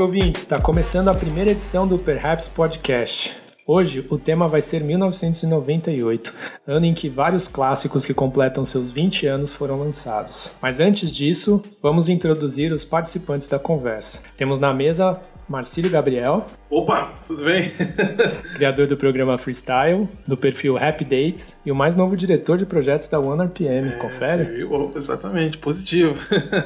Salve ouvintes, está começando a primeira edição do Perhaps Podcast. Hoje o tema vai ser 1998, ano em que vários clássicos que completam seus 20 anos foram lançados. Mas antes disso, vamos introduzir os participantes da conversa. Temos na mesa Marcílio Gabriel. Opa, tudo bem? criador do programa Freestyle, do perfil Happy Dates e o mais novo diretor de projetos da OneRPM. É, Confere? Opa, exatamente, positivo.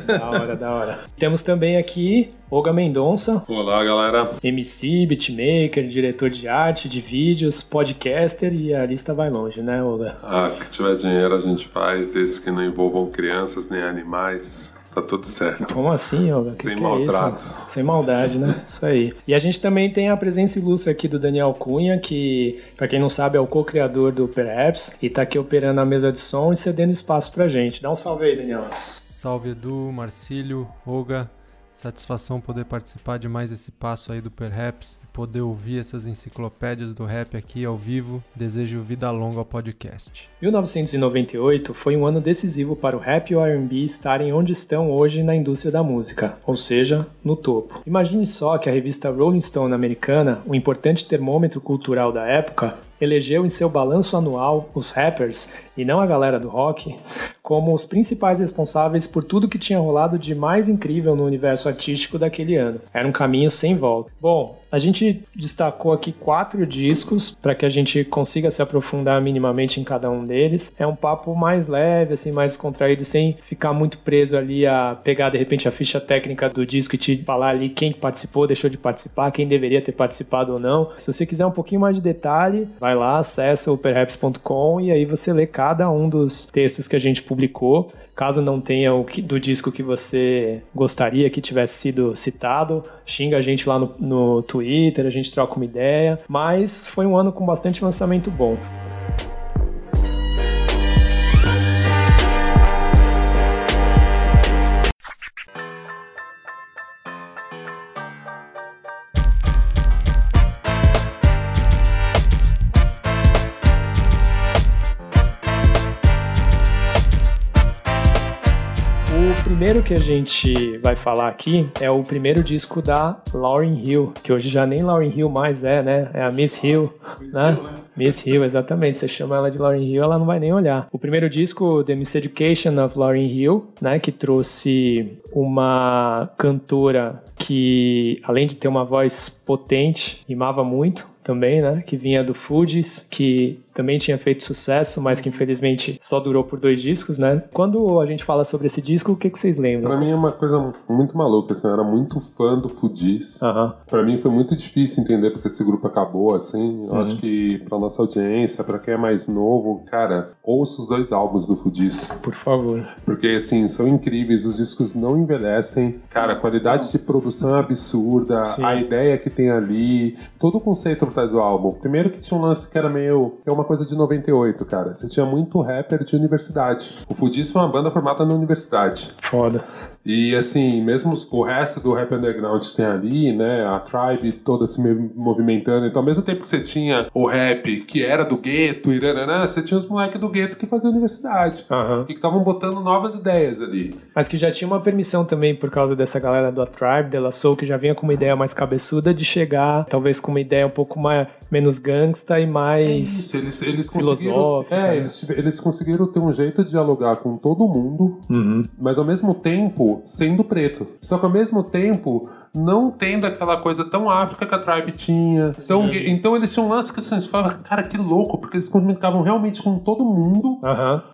Da hora, da hora. Temos também aqui Olga Mendonça. Olá, galera. MC, beatmaker, diretor de arte, de vídeos, podcaster e a lista vai longe, né, Olga? Ah, que tiver dinheiro a gente faz, desde que não envolvam crianças nem animais. Tá tudo certo. Como assim, Olga? Sem que maltratos. É Sem maldade, né? Isso aí. E a gente também tem a presença ilustre aqui do Daniel Cunha, que, para quem não sabe, é o co-criador do Perhaps e tá aqui operando a mesa de som e cedendo espaço pra gente. Dá um salve aí, Daniel. Salve Edu, Marcílio, Olga. Satisfação poder participar de mais esse passo aí do Perhaps poder ouvir essas enciclopédias do rap aqui ao vivo. Desejo vida longa ao podcast. 1998 foi um ano decisivo para o rap e o R&B estarem onde estão hoje na indústria da música, ou seja, no topo. Imagine só que a revista Rolling Stone americana, um importante termômetro cultural da época, elegeu em seu balanço anual os rappers, e não a galera do rock, como os principais responsáveis por tudo que tinha rolado de mais incrível no universo artístico daquele ano. Era um caminho sem volta. Bom, a gente destacou aqui quatro discos para que a gente consiga se aprofundar minimamente em cada um deles. É um papo mais leve, assim, mais contraído, sem ficar muito preso ali a pegar de repente a ficha técnica do disco e te falar ali quem participou, deixou de participar, quem deveria ter participado ou não. Se você quiser um pouquinho mais de detalhe, vai lá, acessa o perhaps.com e aí você lê cada um dos textos que a gente publicou. Caso não tenha o que, do disco que você gostaria que tivesse sido citado, xinga a gente lá no, no Twitter, a gente troca uma ideia. Mas foi um ano com bastante lançamento bom. Primeiro que a gente vai falar aqui é o primeiro disco da Lauryn Hill, que hoje já nem Lauryn Hill mais é, né? É a Miss Hill, Miss né? Hill, né? Miss Hill, exatamente. Você chama ela de Lauryn Hill, ela não vai nem olhar. O primeiro disco, The Miss Education of Lauryn Hill, né? Que trouxe uma cantora que, além de ter uma voz potente, rimava muito também, né? Que vinha do Fugees, que também tinha feito sucesso, mas que infelizmente só durou por dois discos, né? Quando a gente fala sobre esse disco, o que, que vocês lembram? Pra mim é uma coisa muito maluca, assim, eu era muito fã do Fugees. Uhum. Pra mim foi muito difícil entender porque esse grupo acabou, assim. Eu uhum. acho que pra nossa audiência, pra quem é mais novo, cara, ouça os dois álbuns do Fugees. Por favor. Porque, assim, são incríveis, os discos não envelhecem. Cara, a qualidade de produção é absurda, Sim. a ideia que tem ali, todo o conceito por trás do álbum. Primeiro que tinha um lance que era meio... que é uma coisa de 98, cara. Você tinha muito rapper de universidade. O Fugees foi uma banda formada na universidade. Foda. E assim, mesmo o resto do rap underground que tem ali, né, a tribe toda se movimentando, então ao mesmo tempo que você tinha o rap que era do gueto e nanana, você tinha os moleques do gueto que faziam universidade uhum. e que estavam botando novas ideias ali. Mas que já tinha uma permissão também por causa dessa galera do A Tribe, dela Soul, que já vinha com uma ideia mais cabeçuda de chegar talvez com uma ideia um pouco mais, menos gangsta e mais é isso, eles, eles conseguiram, é, né? eles, eles conseguiram ter um jeito de dialogar com todo mundo, uhum. mas ao mesmo tempo sendo preto. Só que ao mesmo tempo, não tendo aquela coisa tão África que a Tribe tinha. Então, então eles tinham um lance que assim, você fala, cara, que louco, porque eles comunicavam realmente com todo mundo,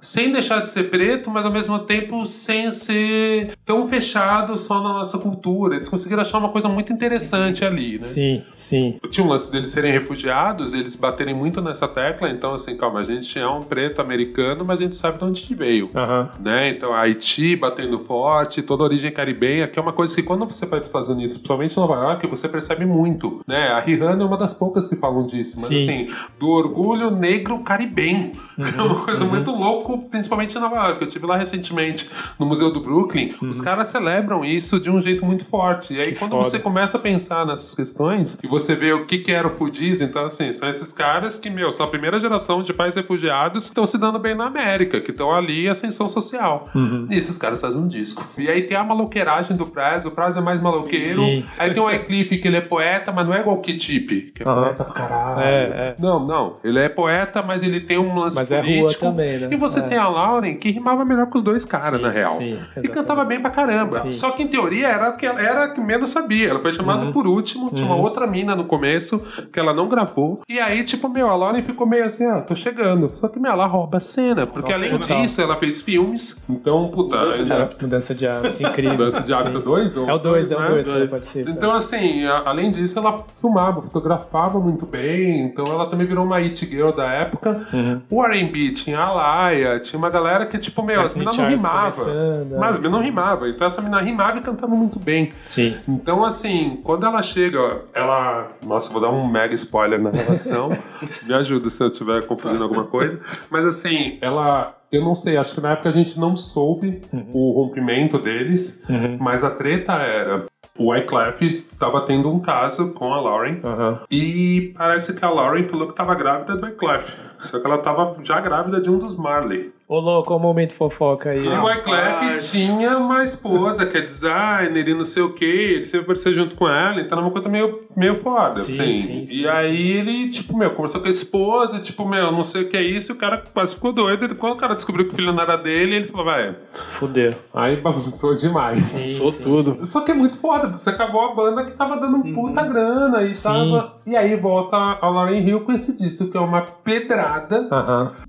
sem deixar de ser preto, mas ao mesmo tempo sem ser tão fechado só na nossa cultura. Eles conseguiram achar uma coisa muito interessante ali, né? Sim, sim. Tinha um lance deles serem refugiados, eles baterem muito nessa tecla, então assim, calma, a gente é um preto americano, mas a gente sabe de onde a gente veio. Né? Então, Haiti batendo forte, toda a origem caribenha, que é uma coisa que quando você vai para os Estados Unidos Unidos, principalmente em Nova York, você percebe muito, né? A Rihanna é uma das poucas que falam disso, mas Sim. assim, do orgulho negro caribenho. Uhum, é uma coisa uhum. muito louca, principalmente em Nova York. Eu tive lá recentemente no Museu do Brooklyn, uhum. os caras celebram isso de um jeito muito forte. E aí, Que quando foda. você começa a pensar nessas questões e você vê o que, que era o Fudis, então, assim, são esses caras que, meu, são a primeira geração de pais refugiados que estão se dando bem na América, que estão ali em ascensão social. Uhum. E esses caras fazem um disco. E aí tem a maloqueiragem do Praz, o Praz é mais maloqueiro. Sim. Aí tem o Wycliffe, que ele é poeta, mas não é igual o K-Tip, que é Aham. poeta pra caralho. É, é. Não, não. Ele é poeta, mas ele tem um lance Mas é rua político. também, né? E você É. tem a Lauren, que rimava melhor com os dois caras, Sim, na real. sim, e cantava bem pra caramba. Sim. Só que em teoria era que era que menos sabia. Ela foi chamada Uhum. por último, tinha uma outra mina no começo, que ela não gravou. E aí, tipo, meu, a Lauren ficou meio assim, ah, tô chegando. Só que, meu, ela rouba a cena. Porque Nossa, além total. disso, ela fez filmes. Então, puta. Mudança de hábito. Mudança de hábito, incrível. Mudança de hábito Sim. 2? É o 2, é o né? 2 que participa. Então, assim, a- além disso, ela filmava, fotografava muito bem. Então, ela também virou uma it girl da época. Uhum. O R&B tinha a Laia, tinha uma galera que, tipo, meu, Destiny minas não rimava. é. Mas as minas não rimava. Então, essa mina rimava e cantava muito bem. Sim. Então, assim, quando ela chega, ela. Nossa, vou dar um mega spoiler na relação. Me ajuda se eu estiver confundindo alguma coisa. Mas, assim, ela. Eu não sei, acho que na época a gente não soube o rompimento deles, mas a treta era. O Wyclef tava tendo um caso com a Lauren Aham. e parece que a Lauren falou que tava grávida do Wyclef. Só que ela tava já grávida de um dos Marley. Ô, louco, olha o momento fofoca aí. E o Wyclef tinha uma esposa que é designer e não sei o que, ele sempre apareceu junto com ela, então era uma coisa meio, meio foda, Sim, assim. sim, e sim, aí ele, tipo, meu, conversou com a esposa, tipo, meu, não sei o que é isso, e o cara quase ficou doido. E quando o cara descobriu que o filho não era dele, ele falou, vai. Fudeu. Aí bagunçou demais. Sim, Sou sim, tudo. Só que é muito foda, porque você acabou a banda que tava dando Uhum. puta grana e tava. E aí volta a Lauren Hill com esse disco, que é uma pedrada,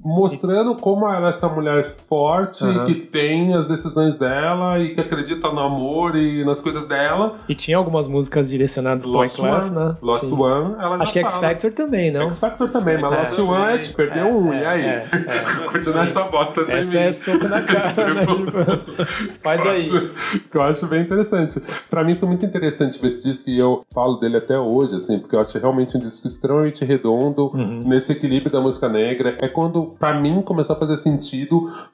mostrando como ela é essa mulher forte, Aham. que tem as decisões dela e que acredita no amor e nas coisas dela. E tinha algumas músicas direcionadas pro Lost Wyclef, One, né? Lost Sim. One, ela já Acho que X fala. Factor também, não? X Factor também, mas Factor Lost também. One, te perdeu É, um, é, e aí? é, é. Continua essa bosta sem Essa mim. é soco na cara, né? Tipo, faz aí. Acho, que eu acho bem interessante. Pra mim foi muito interessante ver esse disco e eu falo dele até hoje, assim, porque eu acho realmente um disco extremamente redondo, Uhum. nesse equilíbrio da música negra. É quando, pra mim, começou a fazer sentido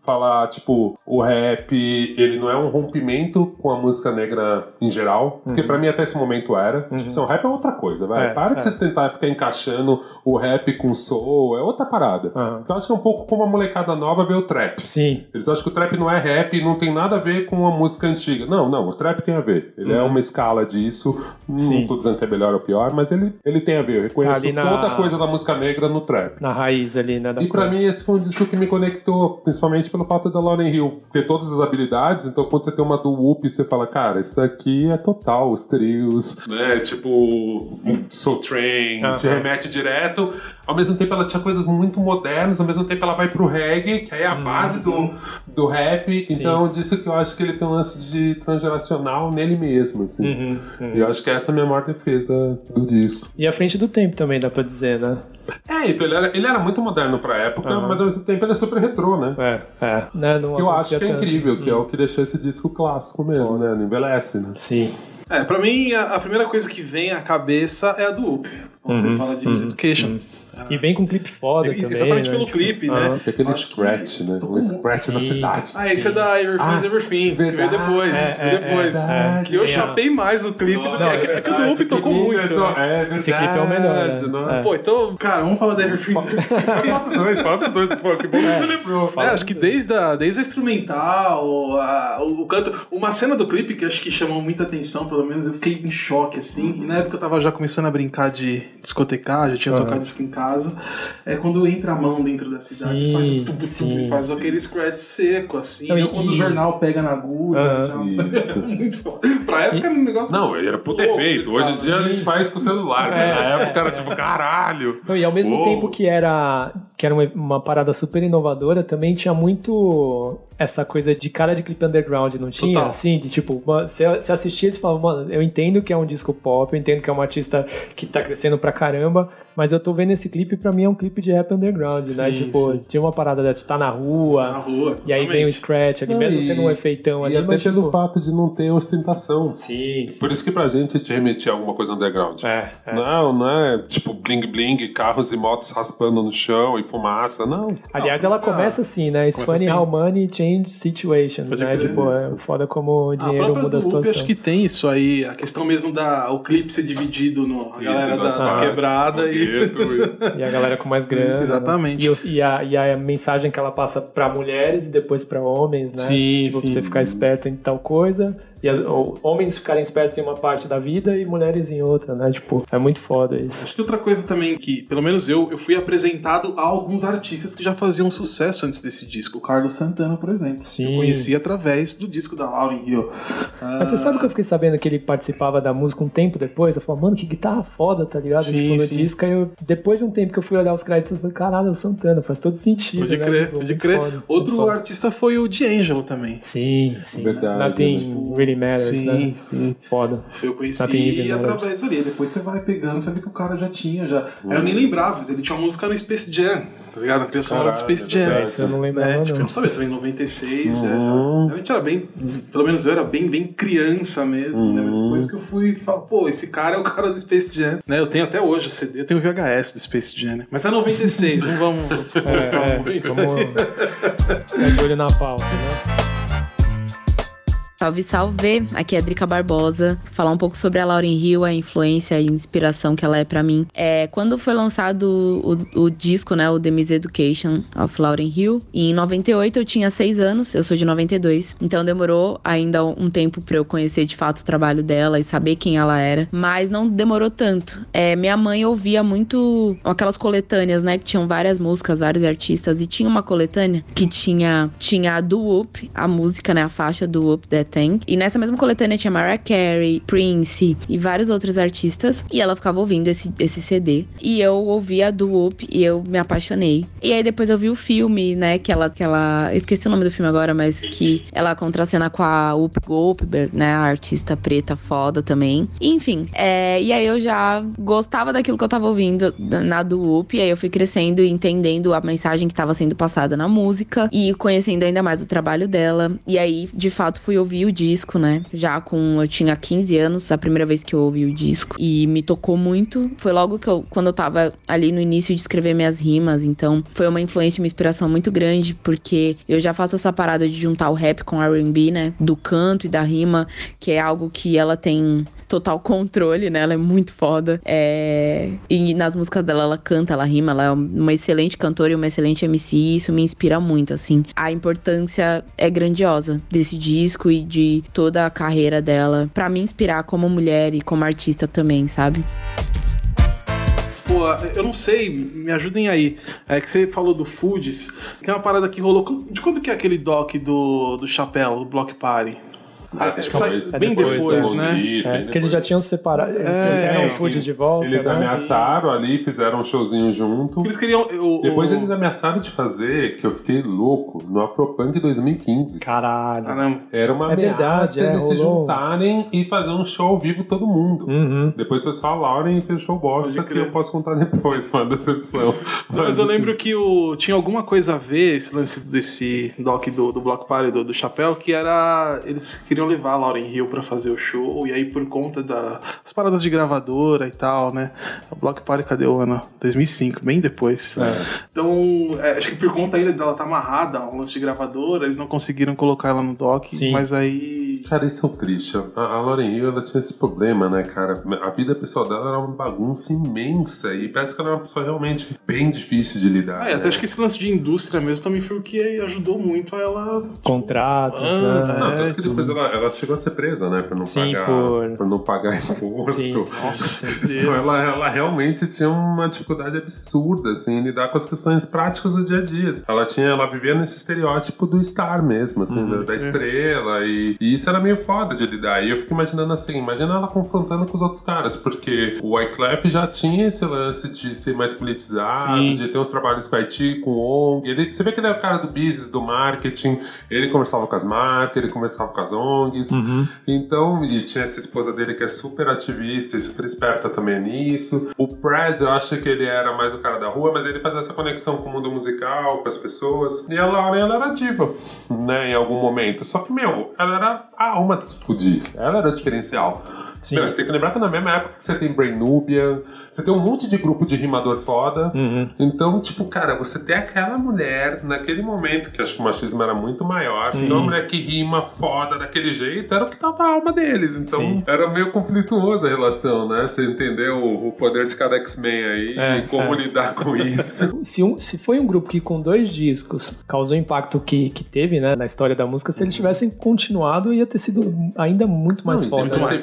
falar, tipo, o rap, ele não é um rompimento com a música negra em geral, porque pra mim até esse momento era. Tipo, assim, o rap é outra coisa, vai. Uhum. É, Para de é. você tentar ficar encaixando o rap com soul, é outra parada. Aham. Então acho que é um pouco como a molecada nova vê o trap. Sim. Eles acham que o trap não é rap, não tem nada a ver com a música antiga. Não, não, o trap tem a ver. Ele é uma escala disso. Uhum. Sim. Não tô dizendo que é melhor ou pior, mas ele, ele tem a ver. Eu reconheço na- toda a coisa da música negra no trap. Na raiz ali, né? da E pra coisa. mim esse foi um disco que me conectou, principalmente pelo fato da Lauren Hill ter todas as habilidades, então quando você tem uma do Whoop, você fala, cara, isso daqui é total, os trios, né, tipo Soul Train, Aham. te remete direto, ao mesmo tempo ela tinha coisas muito modernas, ao mesmo tempo ela vai pro reggae, que aí é a base do, do rap, Sim. então disso que eu acho que ele tem um lance de transgeracional nele mesmo, assim. Uhum, uhum. E eu acho que essa é a minha maior defesa do disco. E à frente do tempo também, dá pra dizer, né? É, então ele era, ele era muito moderno pra época, Aham. mas ao mesmo tempo ele é super retrô, né? É, é. Né? Não Que eu acho que é tanto. incrível, que é Hum. o que deixou esse disco clássico mesmo, né? Não envelhece, né? Sim. É, pra mim, a, a primeira coisa que vem à cabeça é a do Up. Quando você fala de Education. E vem com um clipe foda E- também. Exatamente né? pelo Tipo, clipe, né? É aquele Acho que- scratch, né? Um scratch na Sim. cidade. Ah, esse é da Everything's Ah, Everything, que veio verdade. depois. É, veio é, depois. é, é. que eu a- chapei mais o clipe do que é é o do Up tocou muito. É só- né? é verdade, Esse clipe é o melhor, né? não é? É. Pô, então, cara, vamos falar da Everything's Everything. Fala dos dois, fala dos dois. Pô, que bom que você lembrou. É, acho que desde a, desde a instrumental, a- o, o canto. Uma cena do clipe que acho que chamou muita atenção, pelo menos eu fiquei em choque, assim. E na época eu tava já começando a brincar de discotecar, já tinha Aham. tocado isso aqui em casa. É quando entra a mão dentro da cidade Sim, faz, o tu, tu, tu, sim. faz aquele scratch seco, assim. Não, e- quando o e- jornal pega na agulha. Aham. já- Isso. Muito foda. Pra época era um negócio. Não, ele era puto efeito. Hoje em dia a gente faz com o celular, né? É, Na é, época era tipo, caralho. Não, e ao mesmo Uou. tempo que era, que era uma, uma parada super inovadora, também tinha muito essa coisa de cara de clipe underground, não tinha? Total. Assim, de tipo, você assistia e você falava, mano, eu entendo que é um disco pop, eu entendo que é uma artista que tá crescendo pra caramba, mas eu tô vendo esse clipe e pra mim é um clipe de rap underground, né? Sim, Tipo, sim. tinha uma parada dessa de estar na rua, Tá na rua. e aí vem o scratch ali, Não, mesmo e- sendo um efeitão ali, E até mas pelo tipo, fato de não ter ostentação. Sim, sim. Por isso que pra gente te remetia a alguma coisa underground. É, é. Não, não é tipo bling bling, carros e motos raspando no chão e fumaça, não. Aliás, ela começa assim, né? It's funny assim. how money changes change situations, Pode né? crer, Tipo, é foda como o dinheiro muda a situação. acho que tem isso aí, a questão mesmo da o clipe ser dividido no a galera da, partes, quebrada e e- E a galera com mais grana. né? Exatamente. E, o- e a, e a mensagem que ela passa pra mulheres e depois pra homens, né? Sim, tipo, sim. pra você ficar esperto em tal coisa. E as- homens ficarem espertos em uma parte da vida e mulheres em outra, né? Tipo, é muito foda isso. Acho que outra coisa também que, pelo menos eu, eu fui apresentado a alguns artistas que já faziam sucesso antes desse disco. O Carlos Santana, por exemplo. Sim. Eu conheci através do disco da Lauryn Hill. Mas você sabe que eu fiquei sabendo que ele participava da música um tempo depois? Eu falei, mano, que guitarra foda, tá ligado? Sim, tipo, no sim. disco, aí eu, depois de um tempo que eu fui olhar os créditos, eu falei, caralho, é o Santana, faz todo sentido. Pode né? crer, Tipo, pode crer. foda, Outro foda. artista foi o D'Angelo também. Sim, sim. Verdade, Nothing really matters, Sim, né? sim. Foda. Eu conheci Even Matters. através ali. Depois você vai pegando, você vê que o cara já tinha. Já... Aí eu nem Uhum. lembrava, mas ele tinha uma música no Space Jam, tá ligado? A trilha sonora do Space é Jam. É, isso eu não lembrava, né? Tipo, eu não. não sabia, também em 96. Uhum. Já, a gente era bem, pelo menos eu era bem, bem criança mesmo, né? Mas Uhum. Depois que eu fui falar, pô, esse cara é o cara do Space Jam, né? Eu tenho até hoje o CD, eu tenho o VHS do Space Jam, né? Mas é 96, não vamos É, é, muito. vamos... é de olho na pauta, né? Salve, salve! Aqui é a Drica Barbosa. Falar um pouco sobre a Lauryn Hill, a influência e inspiração que ela é pra mim. É, quando foi lançado o, o disco, né, o The Miseducation of Lauryn Hill, em 98 eu tinha 6 anos, eu sou de 92. Então demorou ainda um tempo pra eu conhecer de fato o trabalho dela e saber quem ela era. Mas não demorou tanto. É, minha mãe ouvia muito aquelas coletâneas, né, que tinham várias músicas, vários artistas. E tinha uma coletânea que tinha, tinha a Do Whoop, a música, né, a faixa do Whoop Thing. E nessa mesma coletânea tinha Mariah Carey, Prince e vários outros artistas. E ela ficava ouvindo esse, esse CD. E eu ouvia a Do Whoop e eu me apaixonei. E aí depois eu vi o filme, né, que ela, que ela... Esqueci o nome do filme agora, mas que ela contracena com a Whoop Goldberg, né, a artista preta foda também. Enfim, é, e aí eu já gostava daquilo que eu tava ouvindo na do Whoop. E aí eu fui crescendo e entendendo a mensagem que tava sendo passada na música. E conhecendo ainda mais o trabalho dela. E aí, de fato, fui ouvir o disco, né? Já com. Eu tinha 15 anos, a primeira vez que eu ouvi o disco. E me tocou muito. Foi logo que eu. Quando eu tava ali no início de escrever minhas rimas. Então, foi uma influência e uma inspiração muito grande. Porque eu já faço essa parada de juntar o rap com RB, né? Do canto e da rima, que é algo que ela tem total controle, né? Ela é muito foda. É... E nas músicas dela, ela canta, ela rima, ela é uma excelente cantora e uma excelente MC. E isso me inspira muito, assim. A importância é grandiosa desse disco e de toda a carreira dela. Pra me inspirar como mulher e como artista também, sabe? Pô, eu não sei, me ajudem aí. É que você falou do Foods, que é uma parada que rolou. De quando que é aquele doc do, do Chapéu, do Block Party? Ah, É, acho que sai- depois- bem depois, depois, né? bem É, que eles depois. já tinham separado, eles É, trouxeram é, o Food de volta. Eles né? ameaçaram ali, fizeram um showzinho junto. Eles queriam. O, Depois o... eles ameaçaram de fazer, que eu fiquei louco, no Afropunk 2015. Caralho. Caramba. Era uma É ameaça verdade, é, eles se juntarem e fazer um show ao vivo todo mundo. Uhum. Depois foi só a Lauren e fez show bosta que eu posso contar depois, foi uma decepção. Mas eu lembro que o, tinha alguma coisa a ver, esse lance desse doc do, do Block Party do, do Chapéu, que era. Eles queriam levar a Lauren Hill pra fazer o show, e aí por conta da- das paradas de gravadora e tal, né? O Block Party, cadê o ano? 2005, bem depois. Então, é, acho que por conta ainda dela estar amarrada a um lance de gravadora, eles não conseguiram colocar ela no doc, Sim. mas aí. Cara, isso é o triste. A, a Lauren Hill, ela tinha esse problema, né, cara? A vida pessoal dela era uma bagunça imensa e parece que ela era uma pessoa realmente bem difícil de lidar. Ah, é, até né? acho que esse lance de indústria mesmo também foi o que ajudou muito a ela. Contratos, Ah, né? Não, É, tanto que depois ela, ela chegou a ser presa, né? Por não Sim, pagar, por- por não pagar imposto. Sim. Nossa, Então ela, ela realmente tinha uma dificuldade absurda, assim, em lidar com as questões práticas do dia a dia. Ela tinha, ela vivia nesse estereótipo do star mesmo, assim, Uhum. da, da estrela, e, e isso era meio foda de lidar. E eu fico imaginando assim, imagina ela confrontando com os outros caras, porque o Wyclef já tinha esse lance de ser mais politizado, Sim. de ter uns trabalhos com a Haiti, com ONG. Ele, você vê que ele é o cara do business, do marketing, ele conversava com as marcas, ele conversava com as ONGs. Então, e tinha essa esposa dele que é super ativista e super esperta também nisso. O Prez, eu acho que ele era mais o cara da rua, mas ele fazia essa conexão com o mundo musical, com as pessoas. E a Laura, ela era diva, né, em algum momento. Só que, meu, ela era a alma dos fudis. Ela era o diferencial. Sim. Você tem que lembrar que na mesma época você tem Brain Nubian, você tem um monte de grupo de rimador foda. Uhum. Então, tipo, cara, você tem aquela mulher naquele momento, que acho que o machismo era muito maior, Sim. então a mulher que rima foda daquele jeito era o que tava a alma deles. Então Sim. era meio conflituosa a relação, né? Você entendeu o, o poder de cada X-Men aí É, e como é. lidar com isso. Se, um- se foi um grupo que com dois discos causou o impacto que, que teve né, na história da música, se eles tivessem continuado, ia ter sido ainda muito mais Não, foda. né?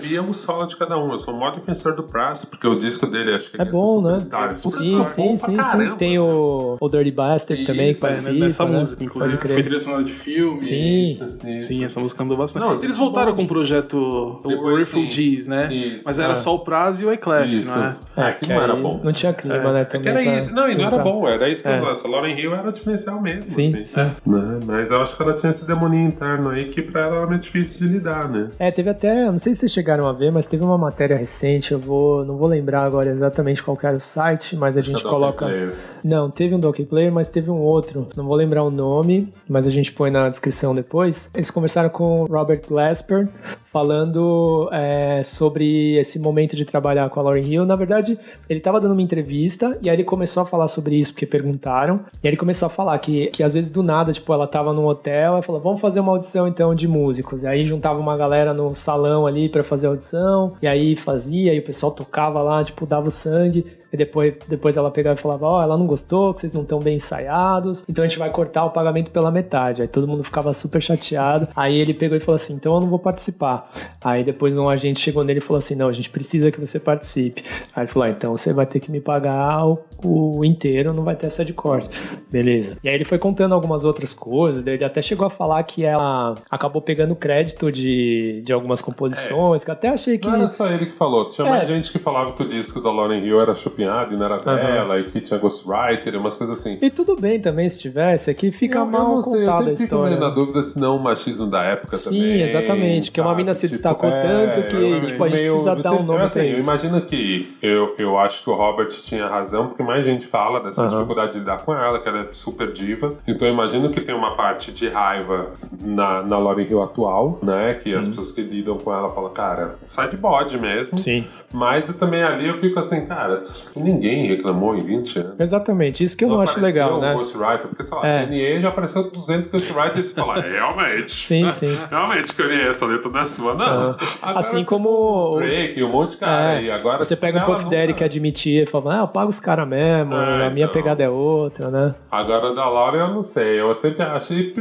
Solo de cada um. Eu sou o maior defensor do Prass, porque o disco dele acho que É ele bom, né? Superstar. Sim, disco sim, bom sim, pra sim. caramba. Tem o, o Dirty Bastard também que Isso, é, né, participa. nessa né? música, inclusive, que foi trilha sonora de filme. Sim. Isso, isso. Sim, essa música andou bastante. Não, Eles isso voltaram bom. com o projeto o Depois, Refugees, né? Isso. Mas era Ah. só o Praz e o Eclef, Isso. não é? É, que não era bom. Não tinha clima, É. né? É Também que era isso. Não, e não era bom, era isso que É. eu gosto. A Lauren Hill era o diferencial mesmo. Sim, assim. sim. Né? Mas eu acho que ela tinha esse demoninho interno aí que pra ela era meio difícil de lidar, né? É, teve até, não sei se vocês chegaram a ver, mas teve uma matéria recente, eu vou, não vou lembrar agora exatamente qual era o site, mas a gente Shadow coloca... Player. Não, teve um Donkey Player, mas teve um outro. Não vou lembrar o nome, mas a gente põe na descrição depois. Eles conversaram com o Robert Glasper, falando é, sobre esse momento de trabalhar com a Lauryn Hill. Na verdade, ele estava dando uma entrevista e aí ele começou a falar sobre isso, porque perguntaram. E aí ele começou a falar que, que às vezes do nada, tipo, ela tava num hotel e falou, vamos fazer uma audição então de músicos. E aí juntava uma galera no salão ali para fazer a audição, e aí fazia, e o pessoal tocava lá, tipo, dava o sangue. E depois, depois ela pegava e falava, ó, ela não gostou, que vocês não estão bem ensaiados, então a gente vai cortar o pagamento pela metade. Aí todo mundo ficava super chateado. Aí ele pegou e falou assim, então eu não vou participar. Aí depois um agente chegou nele e falou assim, não, a gente precisa que você participe. Aí ele falou, ah, então você vai ter que me pagar o, o inteiro, não vai ter essa de corte. Beleza. E aí ele foi contando algumas outras coisas, ele até chegou a falar que ela acabou pegando crédito de, de algumas composições, que eu até achei que... Não era só ele que falou. Tinha É. mais gente que falava que o disco da Lauren Hill era e não era dela, e que tinha ghostwriter umas coisas assim. E tudo bem também se tivesse, aqui fica eu, eu mal não sei, eu contada a fico história. meio na dúvida se não o machismo da época Sim, também. exatamente, que uma mina se Tipo, destacou é, tanto que eu- tipo, a gente meio- precisa dar um nome assim, pra Eu isso. imagino que eu, eu acho que o Robert tinha razão, porque mais gente fala dessa Aham. dificuldade de lidar com ela, que ela é super diva. Então eu imagino que tem uma parte de raiva na, na Lauren Hill atual, né? Que as pessoas que lidam com ela falam, cara, sai de bode mesmo. Uhum. Sim, Mas eu também ali eu fico assim, cara, ninguém reclamou em 20 anos. exatamente, isso que eu não, acho apareceu legal, um né? Ghostwriter, porque sei lá, É. Kanye já apareceu 200 Ghostwriters e você fala, realmente. Sim, sim. Realmente, Kanye, essa letra não é sua, não. Agora, Assim como o- Break, um monte de cara. É, e agora Você pega um ela Puff Daddy que admitia e fala, ah, eu pago os caras mesmo, É, a minha então. pegada é outra, né? Agora da Laura eu não sei. Eu sempre achei.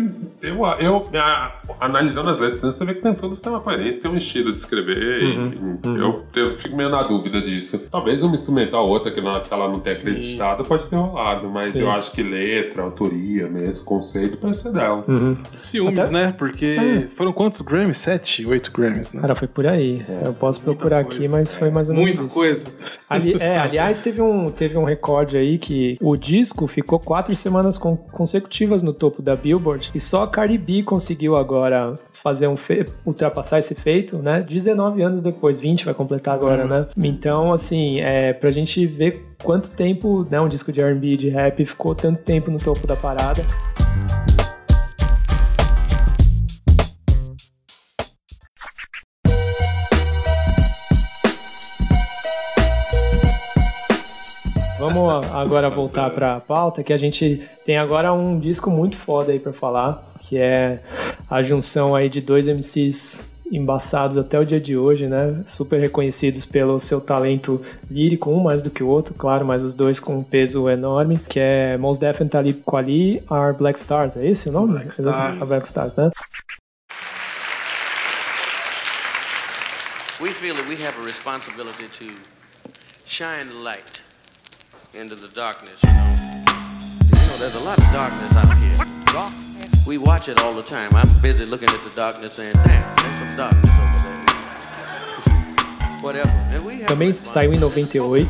Eu, eu analisando as letras, você vê que tem todos têm uma coerência, tem um estilo de escrever. Uhum, enfim, Eu, eu fico meio na dúvida disso. Talvez uma instrumental outra que, não, que ela não tenha Sim, acreditado pode ter rolado, mas Sim. eu acho que letra, autoria mesmo, conceito, pode ser dela. Uhum. Ciúmes, Até- né? Porque foram quantos Grammys? Sete, oito Grammys, né? Cara, foi por aí. eu posso procurar aqui, coisa. mas foi mais ou menos Muita isso. coisa. Ali- é, aliás, teve um, teve um recorde aí que o disco ficou quatro semanas con- consecutivas no topo da Billboard e só a Cardi B conseguiu agora fazer um fe- ultrapassar esse feito, né? 19 anos depois, 20 vai completar agora, né? Então, assim, é pra gente ver quanto tempo, né, um disco de R&B de rap ficou tanto tempo no topo da parada. Vamos agora voltar para a pauta, que a gente tem agora um disco muito foda aí para falar, que é a junção aí de dois MCs embaçados até o dia de hoje, né? Super reconhecidos pelo seu talento lírico, um mais do que o outro, claro, mas os dois com um peso enorme, que é Mos Def e Talib Kweli, Are Black Stars, é esse o nome? Black Stars. Black Stars, né? We feel that we have a responsibility to shine light into the darkness, you know. You know, there's a lot of darkness out here. We watch it all the time. I'm busy looking at the darkness saying, damn, there's some darkness over there. Whatever. And we have Também saiu em 98.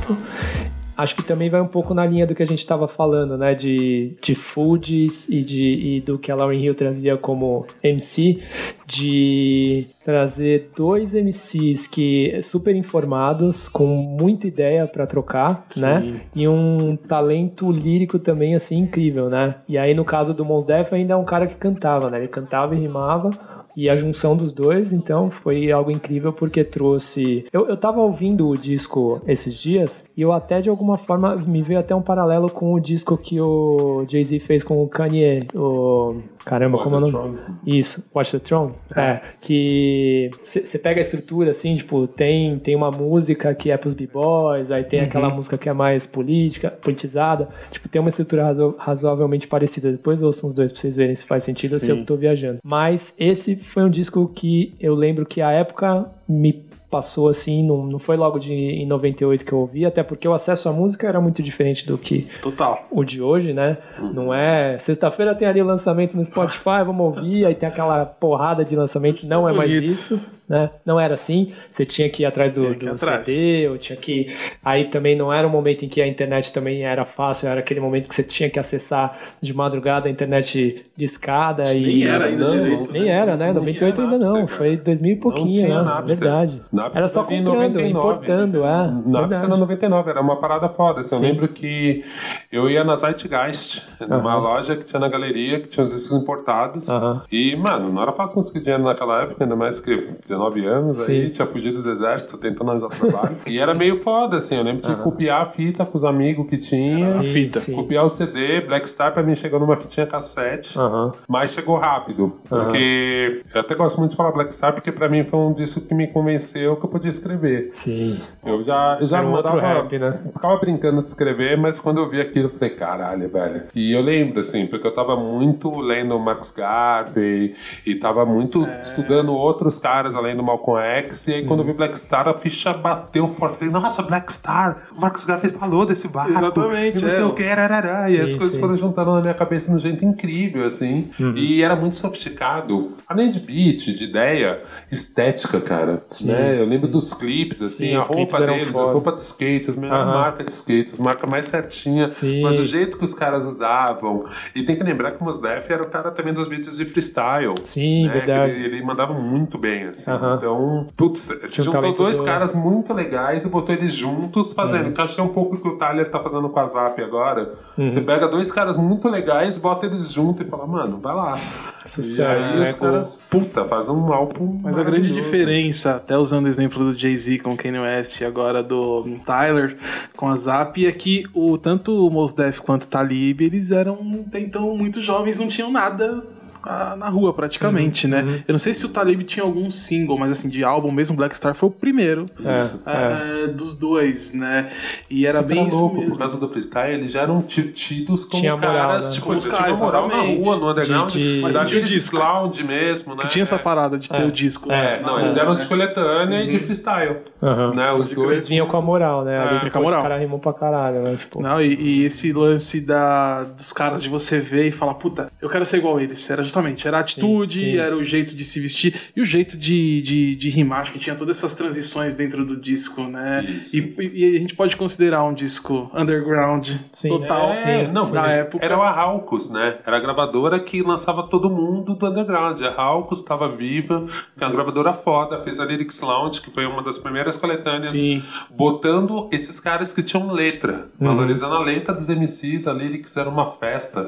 Acho que também vai um pouco na linha do que a gente estava falando, né? De, de foods e, de, e do que a Lauryn Hill trazia como MC, de trazer dois MCs que super informados, com muita ideia para trocar, né? E um talento lírico também, assim, incrível, né? E aí, no caso do Mos Def, ainda é um cara que cantava, né? Ele cantava e rimava, E a junção dos dois, então, foi algo incrível porque trouxe. Eu, eu tava ouvindo o disco esses dias e eu até de alguma forma me veio até um paralelo com o disco que o Jay-Z fez com o Kanye. O... Caramba, Watch como é o the nome? Throne. Isso, Watch the Throne. É, que você pega a estrutura assim, tipo, tem, tem uma música que é pros b-boys, aí tem aquela música que é mais política, politizada. Tipo, tem uma estrutura razo- razoavelmente parecida. Depois ouçam os dois pra vocês verem se faz sentido ou se eu tô viajando. Mas esse foi um disco que eu lembro que a época me passou assim, não, não foi logo de, em 98 que eu ouvi, até porque o acesso à música era muito diferente do que Total. o de hoje, né? Não é. Sexta-feira tem ali o lançamento no Spotify, vamos ouvir, aí tem aquela porrada de lançamento, não é mais isso, né? Não era assim. Você tinha que ir atrás do, do atrás. CD, ou tinha que. Aí também não era um momento em que a internet também era fácil, era aquele momento que você tinha que acessar de madrugada a internet de escada e. Nem era ainda Não, direito. Nem era, né? Não 98 tinha ainda não, Napster, cara. foi 2000 e pouquinho, né? Napster. Verdade. Napster Era só comprando, 99, importando, é. Napster era 99, era uma parada foda. assim, eu lembro que eu ia na Zeitgeist, numa loja que tinha na galeria, que tinha os discos importados. Aham. E, mano, não era fácil conseguir dinheiro naquela época, ainda mais que 19 anos, Sim. aí tinha fugido do exército, tentando arranjar trabalho. e era meio foda, assim, eu lembro de copiar a fita com os amigos que tinha. Sim, fita. sim. Copiar o CD, Black Star pra mim chegou numa fitinha cassete. Aham. Mas chegou rápido, porque eu até gosto muito de falar Black Star, porque pra mim foi um disco que me convenceu que eu podia escrever. Sim. Eu já, eu já Era um outro mandava- rap, né? Ficava brincando de escrever, mas quando eu vi aquilo, eu falei, caralho, velho. E eu lembro, assim, porque eu tava muito lendo Marcus Garvey e tava muito É. estudando outros caras além do Malcolm X. E aí, quando eu vi Black Star, a ficha bateu forte. Falei, nossa, Black Star, o Marcus Garvey falou desse barco. Exatamente, E não sei é. o que, arará. E Sim, as coisas sim. foram juntando na minha cabeça de um jeito incrível, assim. Uhum. E era muito sofisticado. Além de beat, de ideia, estética, cara. né? Eu lembro sim. dos clipes, assim, Sim, a roupa deles, foda. as roupas de skate, as melhores Aham. marcas de skate, as marcas mais certinhas, Sim. mas o jeito que os caras usavam. E tem que lembrar que o Mos Def era o cara também dos beats de freestyle. Sim, né? verdade. Ele, ele mandava muito bem, assim. Então, putz, você Tinha um juntou talento dois do- caras muito legais e botou eles juntos fazendo. Que eu acho que é um pouco o que o Tyler tá fazendo com a Zap agora. Uhum. Você pega dois caras muito legais, bota eles juntos e fala, mano, vai lá. Sucesso, e aí né, os com- caras, puta, fazem um álbum. Mas a grande diferença, até usando o exemplo do Jay-Z com o Kanye West e agora do Tyler com a Zap, é que o, tanto o Mos Def quanto o Talib, eles eram então muito jovens, não tinham nada ah, na rua praticamente, Uhum, né? Eu não sei se o Talib tinha algum single, mas assim, de álbum mesmo, Black Star foi o primeiro É, ah, dos dois, né? E era Isso bem era isso louco, mesmo. por causa do freestyle, eles já eram ti- tidos como Tinha moral, caras, né? tipo, Como eles os caras, moral na rua, no underground, De- de- mas aquele tinha o disco. lounge mesmo, né? Que tinha essa parada de ter É. o disco. É, não, eles eram de coletânea e de freestyle, Aham. né? Os Eles dois vinham com a moral, né? Ali, É, com a moral. Os caras rimam pra caralho, né? Tipo, Não, e, e esse lance da, dos caras de você ver e falar, puta, eu quero ser igual a eles. Era justamente, era a atitude, sim. era o jeito de se vestir e o jeito de, de, de rimar. Acho que tinha todas essas transições dentro do disco, né? E, e a gente pode considerar um disco underground Sim. total É, sim, não, na época. Era a Halcos, né? Era a gravadora que lançava todo mundo do underground. A Halcos estava viva, que é uma gravadora foda, fez a Lyrics Lounge, que foi uma das primeiras coletâneas, Sim. botando esses caras que tinham letra, Uhum. valorizando a letra dos MCs. A Lyrics era uma festa.